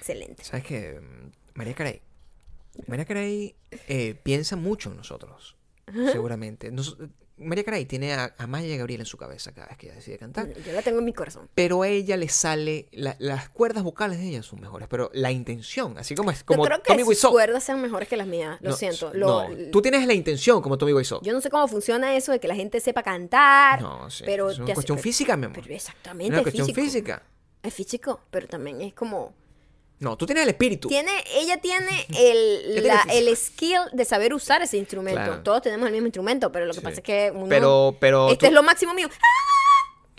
A: Excelente.
B: ¿Sabes qué? María Carey. María Carey eh, piensa mucho en nosotros. Seguramente. Nos- María Carey tiene a, a Maya Gabriel en su cabeza cada vez que ella decide cantar.
A: Yo la tengo en mi corazón.
B: Pero a ella le sale. la- las cuerdas vocales de ella son mejores. Pero la intención, así como es. Como
A: no creo que
B: Tommy
A: sus cuerdas sean mejores que las mías. Lo
B: No,
A: siento.
B: no,
A: Lo-
B: tú tienes la intención como Tommy Wiseau.
A: Yo no sé cómo funciona eso de que la gente sepa cantar.
B: No, sí.
A: pero
B: es una
A: te hace-
B: cuestión
A: pero-
B: física, mi amor.
A: Pero
B: Es
A: exactamente,
B: una
A: es
B: cuestión
A: físico.
B: física.
A: Es físico, pero también es como...
B: No, tú tienes el espíritu.
A: Tiene, ella tiene (laughs) el, la- el skill de saber usar ese instrumento.
B: Claro.
A: Todos tenemos el mismo instrumento, pero lo que
B: Sí.
A: pasa es que uno...
B: Pero, pero
A: este
B: tú,
A: es lo máximo mío.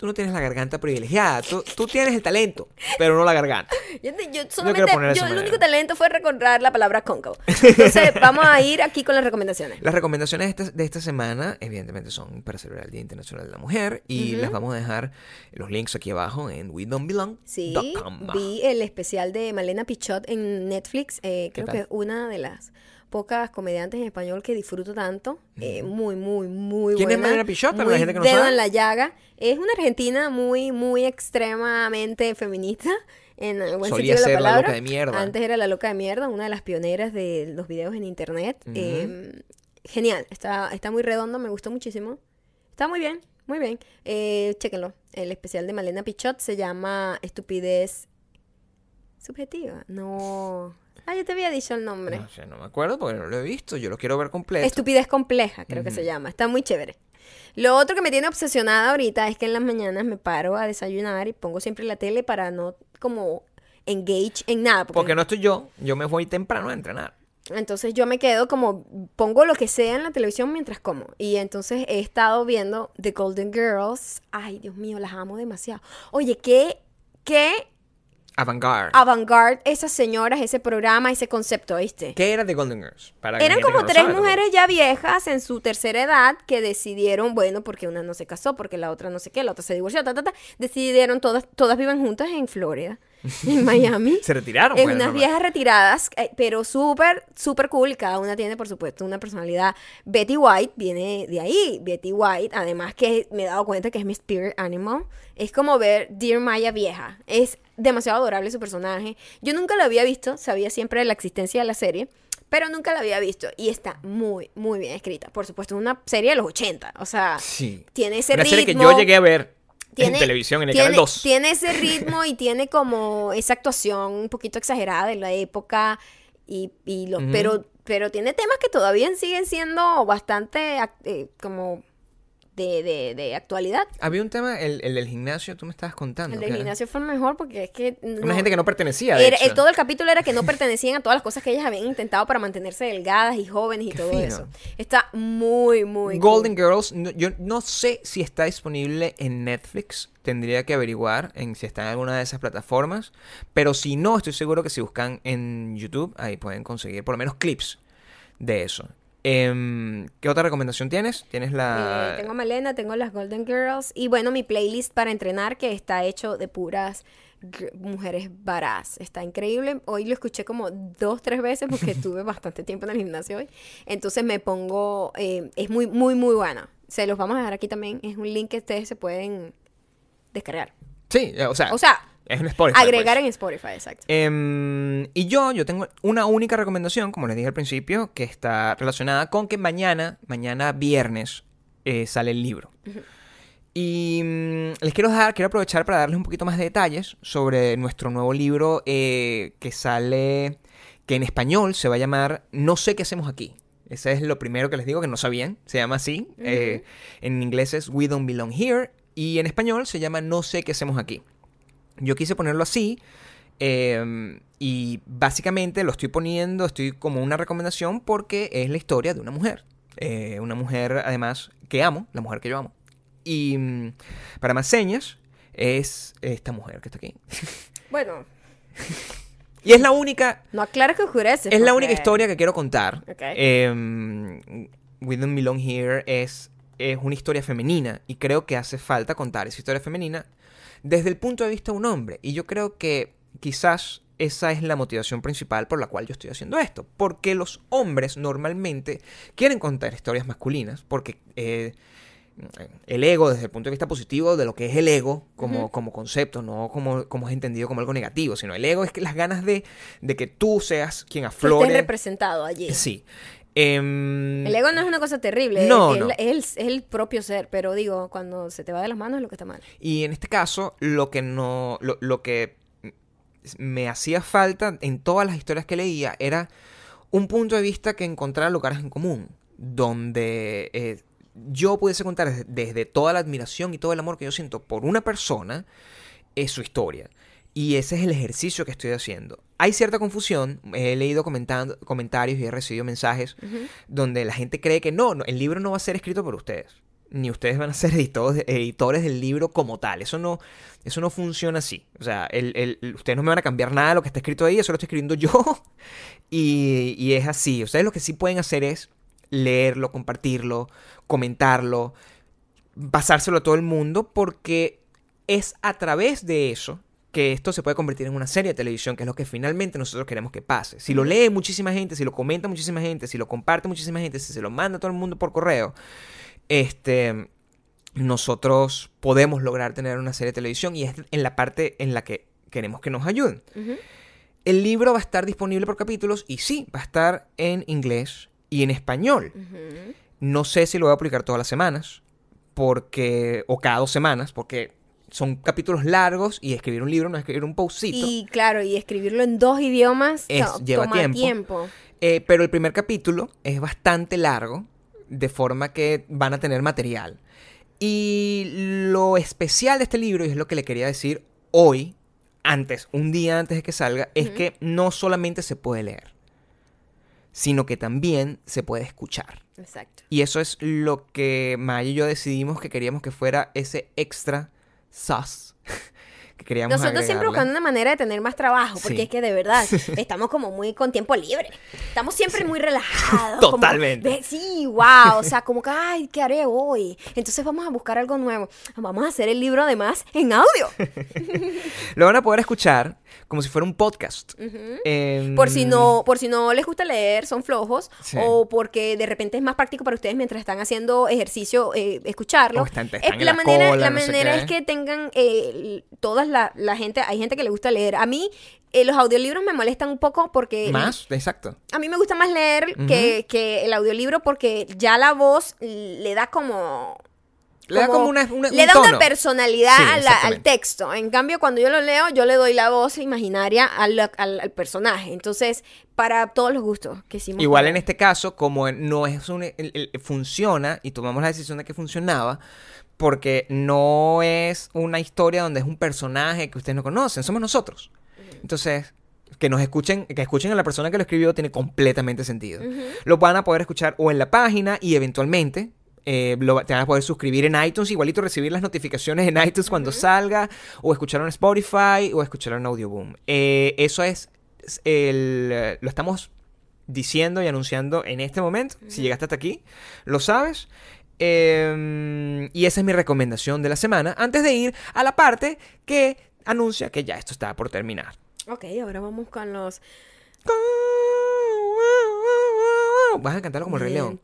B: Tú no tienes la garganta privilegiada. Tú, tú tienes el talento, pero no la garganta. (laughs)
A: Yo, yo solamente,
B: de
A: yo el único talento fue recordar la palabra cóncavo. (laughs) Entonces, vamos a ir aquí con las recomendaciones.
B: Las recomendaciones de esta, de esta semana, evidentemente, son para celebrar el Día Internacional de la Mujer. Y
A: Ujú.
B: les vamos a dejar los links aquí abajo en we don't belong.
A: Sí, vi el especial de Malena Pichot en Netflix. eh, creo
B: tal?
A: que es una de las pocas comediantes en español que disfruto tanto. eh, muy, muy, muy
B: ¿Quién es
A: buena.
B: Malena Pichot? Para la gente que no
A: dedo
B: sabe.
A: en la llaga. Es una argentina muy, muy extremadamente feminista. En el buen
B: Solía
A: sentido de la
B: ser la loca de mierda.
A: Antes era la loca de mierda, una de las pioneras de los videos en internet. Eh, genial, está, está muy redondo, me gustó muchísimo. Está muy bien, muy bien. Eh, chéquenlo. El especial de Malena Pichot se llama Estupidez Subjetiva. No. Ah, yo te había dicho el nombre.
B: No sé, no me acuerdo porque no lo he visto. Yo lo quiero ver completo.
A: Estupidez compleja, creo que se llama. Está muy chévere. Lo otro que me tiene obsesionada ahorita es que en las mañanas me paro a desayunar y pongo siempre la tele para no como engage en nada. Porque,
B: Porque no estoy yo. Yo me voy temprano a entrenar.
A: Entonces yo me quedo como, pongo lo que sea en la televisión mientras como. Y entonces he estado viendo The Golden Girls. Ay, Dios mío, las amo demasiado. Oye, qué, qué
B: Avant-garde.
A: avant-garde esas señoras, ese programa, ese concepto, ¿viste?
B: ¿Qué era de Golden Girls? Para
A: Eran como
B: no
A: tres
B: sabe,
A: mujeres ya viejas en su tercera edad que decidieron, bueno, porque una no se casó, porque la otra no sé qué, la otra se divorció, ta, ta, ta, decidieron todas, todas viven juntas en Florida, (laughs) en Miami.
B: Se retiraron.
A: Es
B: pues,
A: unas viejas retiradas, eh, pero súper, súper cool. Cada una tiene, por supuesto, una personalidad. Betty White viene de ahí. Betty White, además que me he dado cuenta que es mi spirit animal. Es como ver Dear Maya vieja. Es demasiado adorable su personaje. Yo nunca lo había visto, sabía siempre de la existencia de la serie, pero nunca la había visto. Y está muy, muy bien escrita. Por supuesto, es una serie de los 80. O sea,
B: Sí.
A: tiene ese
B: Una
A: ritmo
B: serie que yo llegué a ver
A: tiene-
B: en televisión, en el
A: tiene,
B: canal 2.
A: Tiene ese (laughs) ritmo y tiene como esa actuación un poquito exagerada de la época. Y, y lo, pero, pero tiene temas que todavía siguen siendo bastante eh, como de, de, de actualidad.
B: Había un tema, el, el del gimnasio, tú me estabas contando.
A: El del gimnasio fue el mejor porque es que...
B: Una
A: no-
B: gente que no pertenecía. de
A: era-
B: hecho.
A: el- todo el capítulo era que no (laughs) pertenecían a todas las cosas que ellas habían intentado para mantenerse delgadas y jóvenes y
B: Qué
A: todo
B: fino.
A: eso. Está muy, muy
B: Golden
A: cool.
B: Girls, no- yo no sé si está disponible en Netflix. Tendría que averiguar en si está en alguna de esas plataformas. Pero si no, estoy seguro que si buscan en YouTube, ahí pueden conseguir por lo menos clips de eso. Em, ¿Qué otra recomendación tienes? Tienes la.
A: Eh, tengo a Malena, tengo las Golden Girls y bueno, mi playlist para entrenar que está hecho de puras mujeres varas. Está increíble. Hoy lo escuché como dos, tres veces porque (laughs) tuve bastante tiempo en el gimnasio hoy. Entonces me pongo, eh, es muy, muy, muy buena. Se los vamos a dejar aquí también. Es un link que ustedes se pueden descargar.
B: Sí, o sea,
A: O sea,
B: es un Spotify.
A: agregar
B: pues.
A: en Spotify, exacto.
B: Em, y yo, yo tengo una única recomendación, como les dije al principio, que está relacionada con que mañana, mañana viernes, eh, sale el libro. Y mm, les quiero dar, quiero aprovechar para darles un poquito más de detalles sobre nuestro nuevo libro eh, que sale, que en español se va a llamar No sé qué hacemos aquí. Ese es lo primero que les digo que no sabían. Se llama así. Eh, en inglés es We Don't Belong Here. Y en español se llama No sé qué hacemos aquí. Yo quise ponerlo así. eh, y básicamente lo estoy poniendo, estoy como una recomendación porque es la historia de una mujer. Eh, una mujer, además, que amo, la mujer que yo amo. Y mm, para más señas, es esta mujer que está aquí. (laughs)
A: Bueno,
B: Y es la única,
A: no aclares que oscurece.
B: es la única historia que quiero contar.
A: Ok.
B: Eh, We Don't Belong Here es, es una historia femenina y creo que hace falta contar esa historia femenina desde el punto de vista de un hombre. Y yo creo que quizás esa es la motivación principal por la cual yo estoy haciendo esto. Porque los hombres normalmente quieren contar historias masculinas porque... eh, el ego desde el punto de vista positivo de lo que es el ego como, como concepto, no como, como es entendido como algo negativo, sino el ego es que las ganas de, de que tú seas quien
A: Que estés
B: aflore.
A: representado allí.
B: Sí. Em,
A: El ego no es una cosa terrible,
B: No,
A: es,
B: no.
A: es el, es el propio ser, pero digo, cuando se te va de las manos es lo que está mal.
B: Y en este caso, lo que no. Lo, lo que me hacía falta en todas las historias que leía era un punto de vista que encontrara lugares en común. Donde eh, yo pudiese contar desde, desde toda la admiración y todo el amor que yo siento por una persona, es su historia. Y ese es el ejercicio que estoy haciendo. Hay cierta confusión. He leído comentando, comentarios y he recibido mensajes donde la gente cree que no, no, el libro no va a ser escrito por ustedes. Ni ustedes van a ser editores, editores del libro como tal. Eso no, eso no funciona así. O sea, el- ustedes no me van a cambiar nada de lo que está escrito ahí, eso lo estoy escribiendo yo. (laughs) Y, y es así. Ustedes lo que sí pueden hacer es leerlo, compartirlo, comentarlo, pasárselo a todo el mundo, porque es a través de eso que esto se puede convertir en una serie de televisión, que es lo que finalmente nosotros queremos que pase. Si lo lee muchísima gente, si lo comenta muchísima gente, si lo comparte muchísima gente, si se lo manda a todo el mundo por correo, este, nosotros podemos lograr tener una serie de televisión y es en la parte en la que queremos que nos ayuden. El libro va a estar disponible por capítulos y sí, va a estar en inglés y en español. No sé si lo voy a publicar todas las semanas, porque o cada dos semanas, porque son capítulos largos y escribir un libro no es escribir un postcito.
A: Y claro, y escribirlo en dos idiomas
B: Es-
A: to-
B: lleva
A: toma
B: tiempo.
A: tiempo.
B: Eh, pero el primer capítulo es bastante largo, de forma que van a tener material. Y lo especial de este libro, y es lo que le quería decir hoy, antes, un día antes de que salga, es que no solamente se puede leer, sino que también se puede escuchar.
A: Exacto.
B: Y eso es lo que Maya y yo decidimos que queríamos que fuera ese extra sauce (laughs) que queríamos
A: Nosotros siempre buscando una manera de tener más trabajo, porque
B: Sí.
A: es que de verdad (laughs) estamos como muy con tiempo libre. Estamos siempre muy relajados.
B: Totalmente.
A: sí, wow. O sea, como que, ay, ¿qué haré hoy? Entonces vamos a buscar algo nuevo. Vamos a hacer el libro además en audio. (laughs)
B: Lo van a poder escuchar como si fuera un podcast. Em,
A: Por si no, por si no les gusta leer, son flojos,
B: Sí.
A: o porque de repente es más práctico para ustedes mientras están haciendo ejercicio eh, escucharlo.
B: O están- están
A: Es- la
B: la
A: manera,
B: cola,
A: la
B: no
A: manera es que tengan eh, todas la, la gente, hay gente que le gusta leer. A mí eh, los audiolibros me molestan un poco porque
B: Más, exacto.
A: a mí me gusta más leer que, que el audiolibro porque ya la voz le da como
B: Le da como una, una-
A: le
B: un
A: da
B: tono.
A: una personalidad
B: Sí,
A: a la- al texto. En cambio, cuando yo lo leo, yo le doy la voz imaginaria al, al- al personaje. Entonces, para todos los gustos que hicimos.
B: Igual en este caso, como no es un... el- el- funciona, y tomamos la decisión de que funcionaba, porque no es una historia donde es un personaje que ustedes no conocen, somos nosotros. Entonces, que nos escuchen, que escuchen a la persona que lo escribió tiene completamente sentido. Lo van a poder escuchar o en la página y eventualmente... eh, lo- te van a poder suscribir en iTunes, igualito recibir las notificaciones en iTunes cuando salga, o escucharlo en Spotify, o escucharlo en Audioboom. Eh, eso es el, lo estamos diciendo y anunciando en este momento. Si llegaste hasta aquí, lo sabes. Eh, y esa es mi recomendación de la semana. Antes de ir a la parte que anuncia que ya esto está por terminar.
A: Ok, ahora vamos con los.
B: Vas a cantarlo como el Rey León.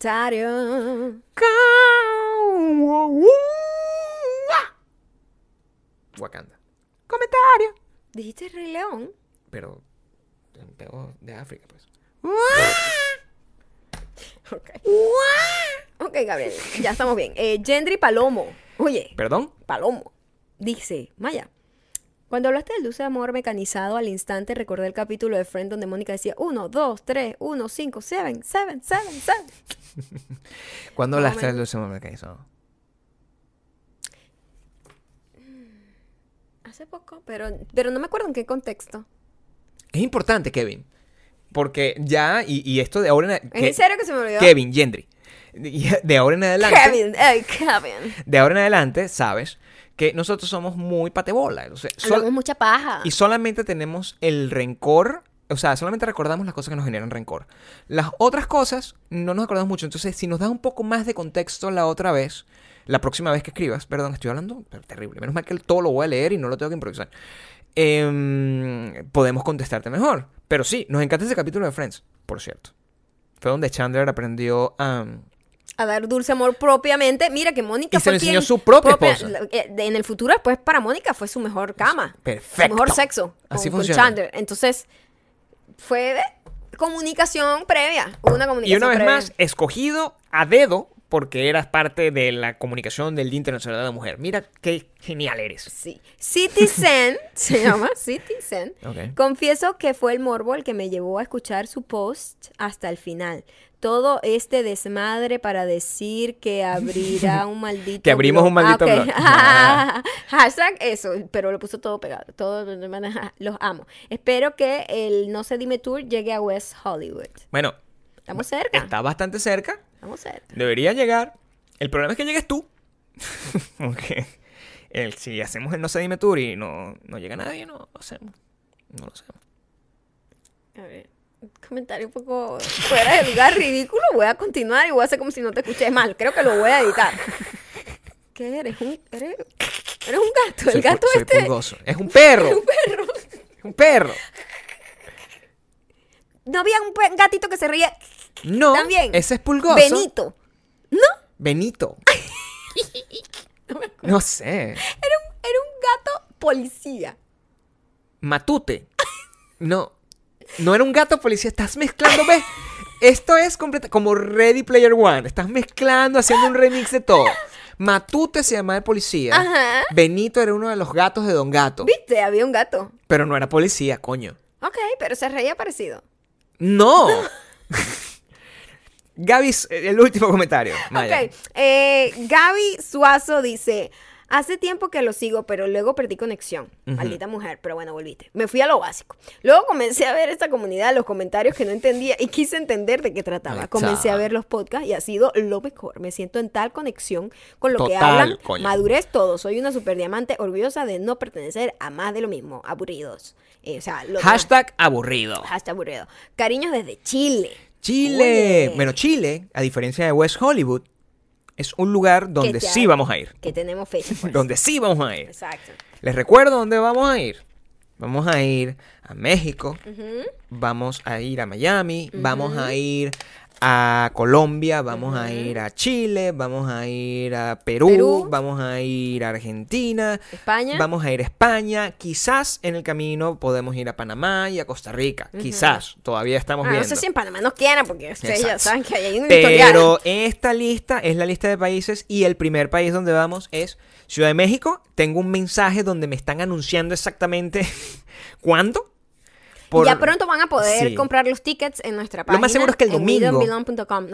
B: Wakanda. Comentario.
A: ¿Dijiste Rey León?
B: Pero de África, pues.
A: Ok. Ok, Gabriel, ya estamos bien. Eh, Gendry Palomo. Oye,
B: ¿Perdón?
A: Palomo. Dice, Maya, cuando hablaste del dulce amor mecanizado al instante, recordé el capítulo de Friend donde Mónica decía 1, 2, 3, 1, 5, 7, 7, 7, 7.
B: ¿Cuándo hablaste del dulce amor mecanizado?
A: Hace poco, pero, pero no me acuerdo en qué contexto.
B: Es importante, Kevin. Porque ya, y, y esto de ahora en
A: ¿Es en serio que se me olvidó?
B: Kevin, Gendry. (laughs) De ahora en adelante.
A: Kevin, ey, Kevin.
B: De ahora en adelante, sabes que nosotros somos muy patebola. o sea,
A: Hablamos mucha paja.
B: y solamente tenemos el rencor. O sea, solamente recordamos las cosas que nos generan rencor. Las otras cosas no nos acordamos mucho. Entonces, si nos das un poco más de contexto la otra vez, la próxima vez que escribas, perdón, estoy hablando pero terrible. Menos mal que todo lo voy a leer y no lo tengo que improvisar. Em, podemos contestarte mejor. Pero sí, nos encanta ese capítulo de Friends, por cierto. Fue donde Chandler aprendió a.
A: a dar dulce amor propiamente. Mira que Mónica
B: Y se
A: fue
B: enseñó
A: quien-
B: su propia esposa.
A: eh, En el futuro, después, para Mónica fue su mejor cama.
B: Perfecto.
A: Su mejor sexo. Con,
B: Así
A: con
B: funciona.
A: Chandler. Entonces, fue comunicación previa. Una
B: Y
A: comunicación
B: una vez
A: previa.
B: más, escogido a dedo porque eras parte de la comunicación del Día Internacional de la Mujer. Mira qué genial eres.
A: Sí. Citizen, (laughs) se llama Citizen.
B: Ok.
A: Confieso que fue el morbo el que me llevó a escuchar su post hasta el final. Todo este desmadre para decir que abrirá (laughs) un maldito
B: Que abrimos un maldito
A: Ah, ok.
B: blog. (laughs)
A: Hashtag eso, pero lo puso todo pegado. Todo, los amo. Espero que el No se dime tour llegue a West Hollywood.
B: Bueno,
A: Estamos cerca.
B: está bastante cerca.
A: Estamos cerca.
B: Debería llegar. El problema es que llegues tú. (laughs) Porque el- si hacemos el No se dime tour y no, no llega nadie, no lo hacemos. No lo hacemos.
A: A ver, un comentario un poco fuera de lugar, ridículo. Voy a continuar y voy a hacer como si no te escuché mal. Creo que lo voy a editar. ¿Qué eres? ¿Un, eres, eres un gato.
B: Soy
A: El gato
B: soy
A: este.
B: pulgoso. Es un perro. (laughs)
A: Un perro.
B: Es un perro.
A: No había un gatito que se reía.
B: No.
A: También.
B: Ese es pulgoso.
A: Benito. ¿No?
B: Benito. (laughs) No sé.
A: Era un, era un gato policía.
B: Matute. No. No era un gato policía. Estás mezclando, ¿ves? Esto es completa, como Ready Player One. Estás mezclando, haciendo un remix de todo. Matute se llamaba el policía.
A: Ajá.
B: Benito era uno de los gatos de Don Gato.
A: ¿Viste? Había un gato.
B: Pero no era policía, coño.
A: Ok, pero se reía parecido.
B: ¡No! (laughs) Gaby, el último comentario. Maya.
A: Ok. Eh, Gaby Suazo dice: Hace tiempo que lo sigo, pero luego perdí conexión. Maldita mujer, pero bueno, volviste. Me fui a lo básico. Luego comencé a ver esta comunidad, los comentarios que no entendía y quise entender de qué trataba. Comencé a ver los podcasts y ha sido lo mejor. Me siento en tal conexión con lo que
B: Total,
A: hablan.
B: coño.
A: Madurez todo. Soy una super diamante orgullosa de no pertenecer a más de lo mismo. Aburridos. Eh, o sea, lo
B: Hashtag aburrido.
A: Hashtag aburrido. Cariños desde Chile.
B: Chile.
A: Oye.
B: Bueno, Chile, a diferencia de West Hollywood, es un lugar donde sí vamos a ir.
A: Que tenemos fecha. pues. (laughs)
B: Donde sí vamos a ir.
A: Exacto.
B: Les recuerdo dónde vamos a ir. Vamos a ir a México. Vamos a ir a Miami. Vamos a ir a Colombia, vamos a ir a Chile, vamos a ir a Perú,
A: Perú.
B: vamos a ir a Argentina,
A: España.
B: vamos a ir a España, quizás en el camino podemos ir a Panamá y a Costa Rica, quizás, todavía estamos
A: Ah,
B: viendo.
A: no sé si en Panamá nos quieran, porque ustedes ya saben que ahí hay un historial.
B: Pero esta lista es la lista de países y el primer país donde vamos es Ciudad de México. Tengo un mensaje donde me están anunciando exactamente (laughs) cuándo. Por-
A: ya pronto van a poder
B: Sí.
A: comprar los tickets en nuestra
B: Lo
A: página.
B: más seguro es que el domingo-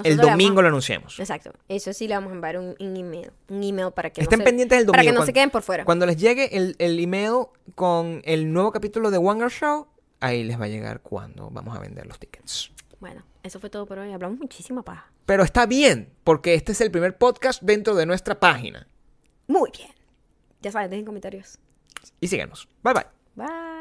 B: El domingo lo anunciamos.
A: Exacto. Eso sí le vamos a enviar un, un email. Un email para que
B: Estén
A: no se,
B: pendientes del domingo.
A: Para que no
B: cuando-
A: se queden por fuera.
B: Cuando les llegue el, el email con el nuevo capítulo de Wanger Show, ahí les va a llegar cuando vamos a vender los tickets.
A: Bueno, eso fue todo por hoy. Hablamos muchísima paja.
B: Pero está bien, porque este es el primer podcast dentro de nuestra página.
A: Muy bien. Ya saben, dejen comentarios.
B: Y síganos. Bye bye.
A: Bye.